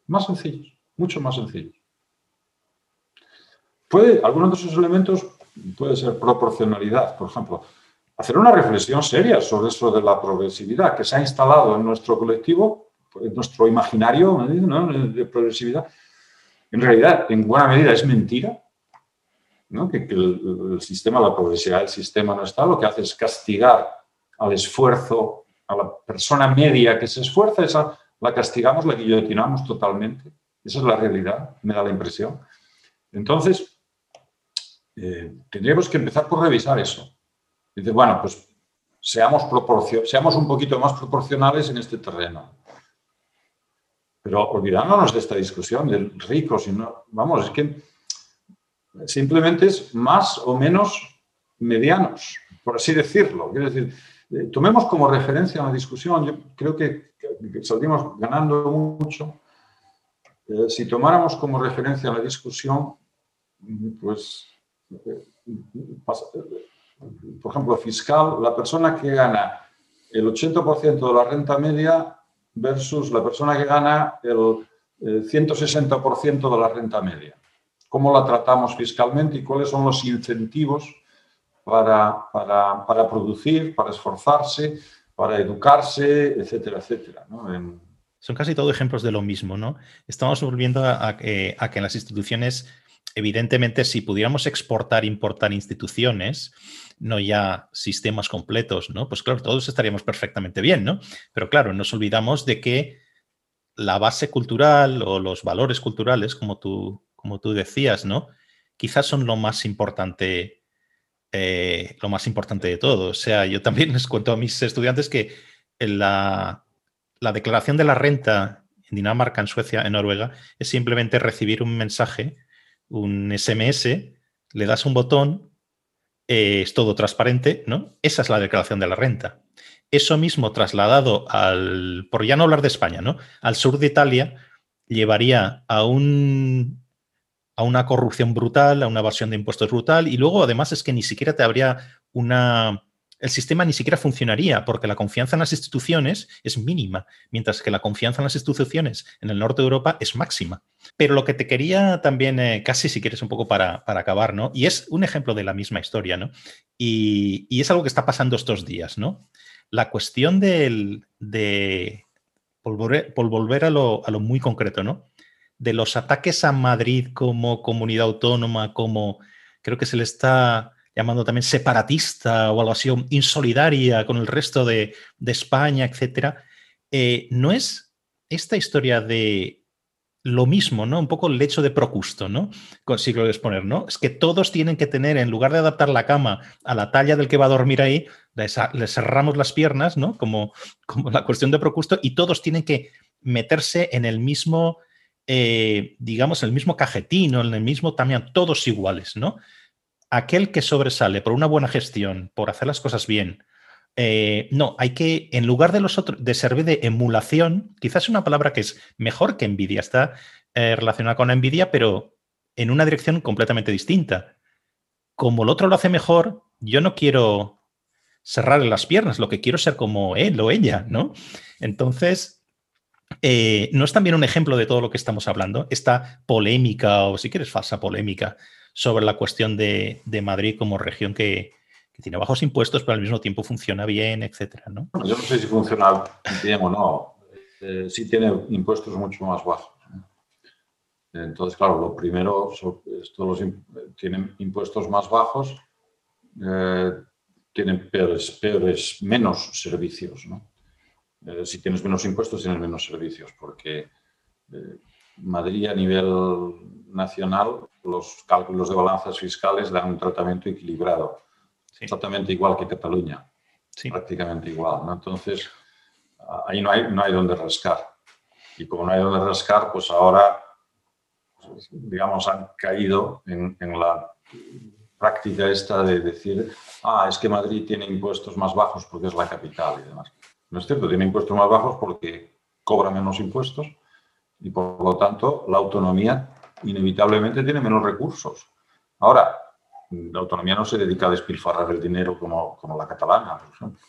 B: Más sencillos, mucho más sencillos. Puede, algunos de esos elementos puede ser proporcionalidad, por ejemplo. Hacer una reflexión seria sobre eso de la progresividad que se ha instalado en nuestro colectivo, nuestro imaginario de progresividad. En realidad, en buena medida es mentira, que, el, sistema, la progresividad del sistema no está, lo que hace es castigar al esfuerzo, a la persona media que se esfuerza, esa la castigamos, la guillotinamos totalmente. Esa es la realidad, me da la impresión. Entonces, eh, tendríamos que empezar por revisar eso. Dice, bueno, pues seamos, seamos un poquito más proporcionales en este terreno. Pero olvidándonos de esta discusión del rico, si no, vamos, es que simplemente es más o menos medianos, por así decirlo. Quiero decir, eh, tomemos como referencia una discusión, yo creo que, salimos ganando mucho. Eh, si tomáramos como referencia la discusión, pues por ejemplo, fiscal, la persona que gana el 80% de la renta media versus la persona que gana el 160% de la renta media. ¿Cómo la tratamos fiscalmente y cuáles son los incentivos para, para, producir, para esforzarse, para educarse, etcétera, etcétera?
A: Son casi todos ejemplos de lo mismo, ¿no? Estamos volviendo a que en las instituciones evidentemente, si pudiéramos exportar, importar instituciones, no ya sistemas completos, ¿no? Pues claro, todos estaríamos perfectamente bien, ¿no? Pero claro, nos olvidamos de que la base cultural o los valores culturales, como tú, como tú decías, ¿no? Quizás son lo más importante, eh, lo más importante de todo. O sea, yo también les cuento a mis estudiantes que la, la declaración de la renta en Dinamarca, en Suecia, en Noruega, es simplemente recibir un mensaje un SMS, le das un botón, eh, es todo transparente, ¿no? Esa es la declaración de la renta. Eso mismo trasladado al, por ya no hablar de España, ¿no? Al sur de Italia, llevaría a un a una corrupción brutal, a una evasión de impuestos brutal, y luego además es que ni siquiera te habría una, el sistema ni siquiera funcionaría porque la confianza en las instituciones es mínima, mientras que la confianza en las instituciones en el norte de Europa es máxima. Pero lo que te quería también, eh, casi si quieres un poco para, acabar, ¿no? Y es un ejemplo de la misma historia, ¿no? Y, es algo que está pasando estos días, ¿no? La cuestión del, de, por volver, a, lo, a lo muy concreto, ¿no? De los ataques a Madrid como comunidad autónoma, como creo que se le está llamando también separatista o algo así, insolidaria con el resto de, España, etcétera, eh, no es esta historia de lo mismo, ¿no? Un poco el hecho de Procusto, ¿no? Consigo exponer, ¿no? Es que todos tienen que tener, en lugar de adaptar la cama a la talla del que va a dormir ahí, le cerramos las piernas, ¿no? Como, como la cuestión de Procusto, y todos tienen que meterse en el mismo, eh, digamos, en el mismo cajetín o en el mismo también, todos iguales, ¿no? Aquel que sobresale por una buena gestión, por hacer las cosas bien, eh, no, hay que, en lugar de los otros, de servir de emulación, quizás una palabra que es mejor que envidia, está eh, relacionada con la envidia, pero en una dirección completamente distinta. Como el otro lo hace mejor, yo no quiero cerrarle las piernas, lo que quiero es ser como él o ella, ¿no? Entonces, eh, ¿no es también un ejemplo de todo lo que estamos hablando? Esta polémica, o si quieres falsa polémica, sobre la cuestión de Madrid como región que, tiene bajos impuestos, pero al mismo tiempo funciona bien, etcétera, ¿no?
B: yo no sé si funciona bien o no. Eh, sí tiene impuestos mucho más bajos. Entonces, claro, lo primero, estos tienen impuestos más bajos, eh, tienen peores, peores, menos servicios. ¿no? Eh, si tienes menos impuestos, tienes menos servicios, porque Madrid a nivel nacional, los cálculos de balanzas fiscales dan un tratamiento equilibrado exactamente igual que Cataluña, prácticamente igual. ¿no? Entonces, ahí no hay, no hay donde rascar. Y como no hay donde rascar, pues ahora, pues, digamos, han caído en, en la práctica esta de decir, ah, es que Madrid tiene impuestos más bajos porque es la capital y demás. No es cierto, tiene impuestos más bajos porque cobra menos impuestos y por lo tanto la autonomía inevitablemente tiene menos recursos. Ahora, la autonomía no se dedica a despilfarrar el dinero como, como la catalana, por ejemplo.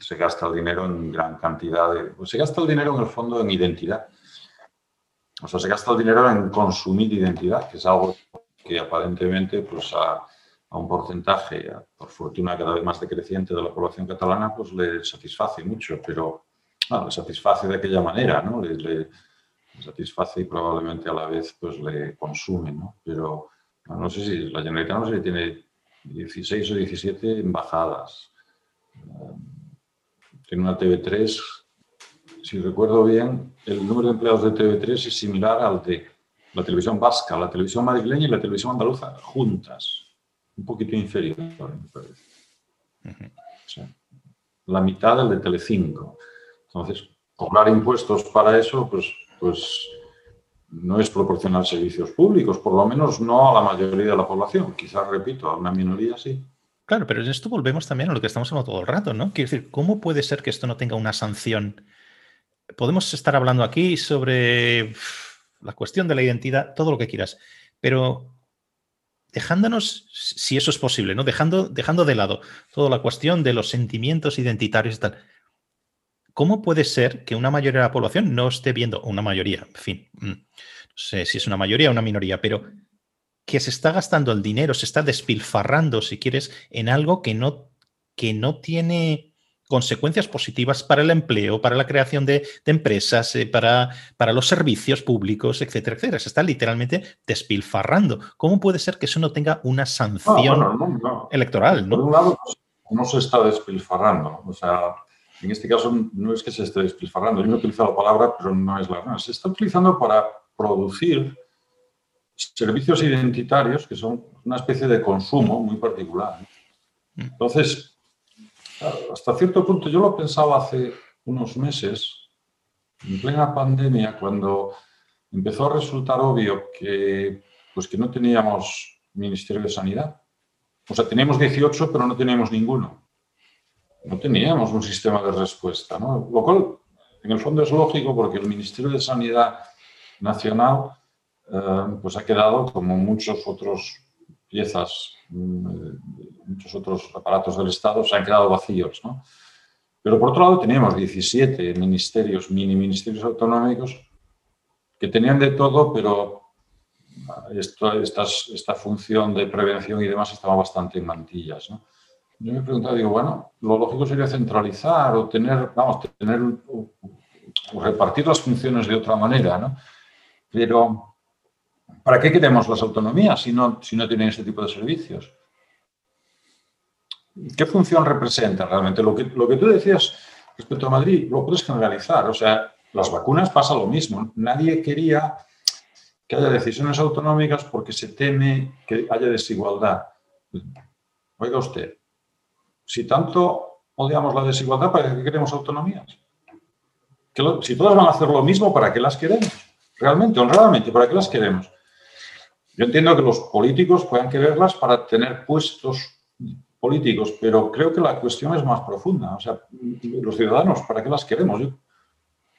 B: Se gasta el dinero en gran cantidad de... Se gasta el dinero en el fondo en identidad. O sea, se gasta el dinero en consumir identidad, que es algo que aparentemente pues, a, un porcentaje, por fortuna cada vez más decreciente de la población catalana, pues le satisface mucho, pero no, le satisface de aquella manera, ¿no? Satisface y probablemente a la vez pues le consume, ¿no? Pero no sé si la Generalitat no sé si tiene 16 o 17 embajadas. Eh, tiene una TV3, si recuerdo bien, el número de empleados de TV3 es similar al de la televisión vasca, la televisión madrileña y la televisión andaluza juntas. Un poquito inferior, me parece. la mitad del de Telecinco. Entonces, cobrar impuestos para eso, pues pues no es proporcionar servicios públicos, por lo menos no a la mayoría de la población. Quizás, repito, a una minoría sí.
A: Claro, pero en esto volvemos también a lo que estamos hablando todo el rato, ¿no? Quiero decir, ¿cómo puede ser que esto no tenga una sanción? Podemos estar hablando aquí sobre la cuestión de la identidad, todo lo que quieras, pero dejándonos, si eso es posible, ¿no? Dejando, dejando de lado toda la cuestión de los sentimientos identitarios y tal. ¿Cómo puede ser que una mayoría de la población no esté viendo, una mayoría, en fin, mm, no sé si es una mayoría o una minoría, pero que se está gastando el dinero, se está despilfarrando, si quieres, en algo que no, que no tiene consecuencias positivas para el empleo, para la creación de, empresas, eh, para, para, los servicios públicos, etcétera, etcétera. Se está literalmente despilfarrando. ¿Cómo puede ser que eso no tenga una sanción electoral?
B: Por un lado, no se está despilfarrando. O sea, en este caso no es que se esté despilfarrando, yo no he utilizado la palabra, pero no es la verdad. Se está utilizando para producir servicios identitarios que son una especie de consumo muy particular. Entonces, hasta cierto punto, yo lo pensaba hace unos meses, en plena pandemia, cuando empezó a resultar obvio que, pues que no teníamos Ministerio de Sanidad. O sea, teníamos 18, pero no teníamos ninguno no teníamos un sistema de respuesta, ¿no? Lo cual, en el fondo, es lógico porque el Ministerio de Sanidad Nacional eh, pues ha quedado como muchos otros piezas, mm, muchos otros aparatos del Estado se han quedado vacíos, ¿no? Pero por otro lado teníamos 17 ministerios, mini ministerios autonómicos, que tenían de todo, pero esta, esta función de prevención y demás estaba bastante en mantillas, ¿no? Yo me he preguntado, digo, bueno, lo lógico sería centralizar o tener, vamos, tener o, repartir las funciones de otra manera, ¿no? Pero, ¿para qué queremos las autonomías si no, si no tienen ese tipo de servicios? ¿Qué función representa realmente? Lo que, lo que tú decías respecto a Madrid, lo puedes generalizar. O sea, las vacunas pasa lo mismo. Nadie quería que haya decisiones autonómicas porque se teme que haya desigualdad. Oiga usted, si tanto odiamos la desigualdad, ¿para qué queremos autonomías? si todas van a hacer lo mismo, ¿para qué las queremos? Realmente, honradamente, ¿para qué las queremos? Yo entiendo que los políticos puedan quererlas para tener puestos políticos, pero creo que la cuestión es más profunda. O sea, los ciudadanos, ¿para qué las queremos?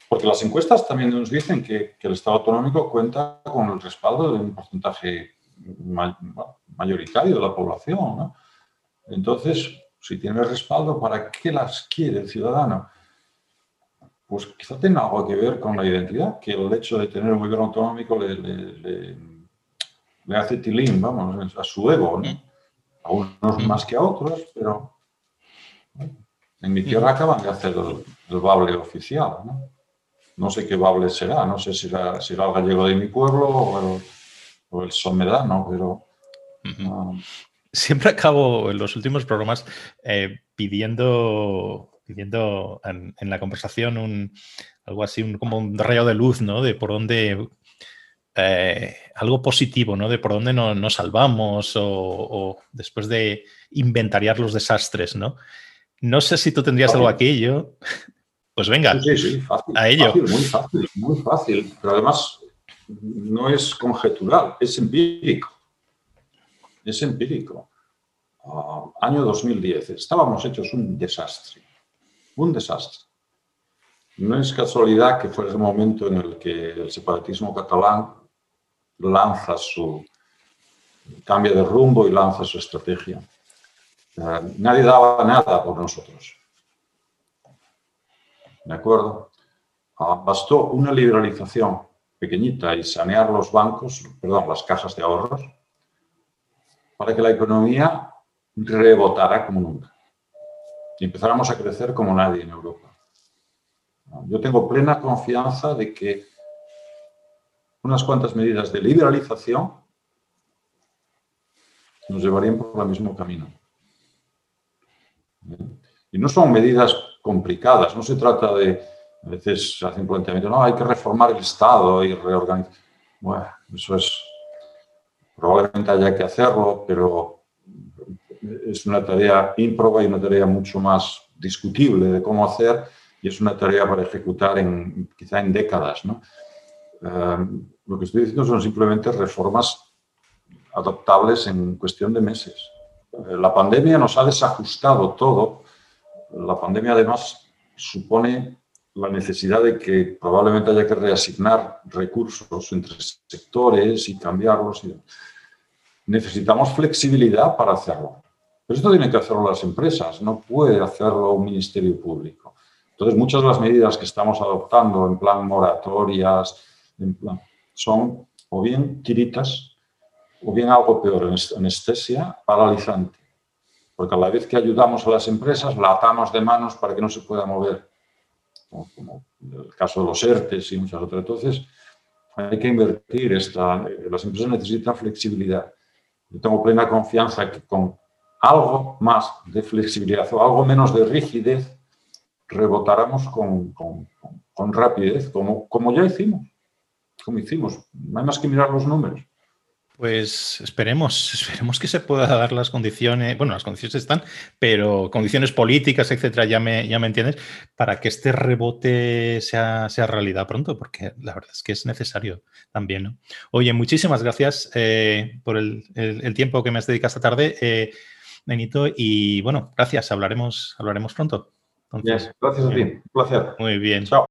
B: Porque las encuestas también nos dicen que, el Estado autonómico cuenta con el respaldo de un porcentaje mayoritario de la población. Entonces, si tiene respaldo, ¿para qué las quiere el ciudadano? Pues quizá tenga algo que ver con la identidad, que el hecho de tener un gobierno autonómico le, hace tilín, vamos, a su ego, ¿no? A unos más que a otros, pero en mi tierra acaban de hacer el, bable oficial, ¿no? No sé qué bable será, no sé si será, el gallego de mi pueblo o el, o el somedano, pero...
A: Ah, Siempre acabo en los últimos programas eh, pidiendo, pidiendo en, la conversación un, algo así, un, como un rayo de luz, ¿no? De por dónde eh, algo positivo, ¿no? De por dónde nos salvamos o, después de inventariar los desastres, ¿no? No sé si tú tendrías algo aquello. Pues venga,
B: sí, sí, fácil,
A: a ello.
B: muy fácil, muy fácil. Pero además no es conjetural, es empírico es empírico. Ah, año 2010, estábamos hechos un desastre, un desastre. No es casualidad que fue el momento en el que el separatismo catalán lanza su, cambia de rumbo y lanza su estrategia. Ah, nadie daba nada por nosotros. ¿De acuerdo? Ah, bastó una liberalización pequeñita y sanear los bancos, perdón, las cajas de ahorros, para que la economía rebotara como nunca y empezáramos a crecer como nadie en Europa. Yo tengo plena confianza de que unas cuantas medidas de liberalización nos llevarían por el mismo camino. Y no son medidas complicadas, no se trata de, a veces se hace un planteamiento, no, hay que reformar el Estado y reorganizar. Bueno, eso es Probablemente haya que hacerlo, pero es una tarea ímproba y una tarea mucho más discutible de cómo hacer y es una tarea para ejecutar en, quizá en décadas. Eh, lo que estoy diciendo son simplemente reformas adoptables en cuestión de meses. Eh, la pandemia nos ha desajustado todo. La pandemia además supone la necesidad de que probablemente haya que reasignar recursos entre sectores y cambiarlos. Y necesitamos flexibilidad para hacerlo. Pero esto tienen que hacerlo las empresas, no puede hacerlo un ministerio público. Entonces, muchas de las medidas que estamos adoptando en plan moratorias, en plan, son o bien tiritas o bien algo peor, anestesia paralizante. Porque a la vez que ayudamos a las empresas, la atamos de manos para que no se pueda mover, como, el caso de los ERTES y muchas otras. Entonces, hay que invertir. Esta, las empresas necesitan flexibilidad. Yo tengo plena confianza que con algo más de flexibilidad o algo menos de rigidez rebotáramos con, rapidez, como, como ya hicimos. Como hicimos. No hay más que mirar los números.
A: Pues esperemos, esperemos que se pueda dar las condiciones, bueno, las condiciones están, pero condiciones políticas, etcétera, ya me, ya me entiendes, para que este rebote sea, sea realidad pronto, porque la verdad es que es necesario también. ¿no? Oye, muchísimas gracias eh, por el, tiempo que me has dedicado esta tarde, eh, Benito, y bueno, gracias, hablaremos, hablaremos pronto.
B: gracias a ti, un placer.
A: Muy bien.
B: Chao.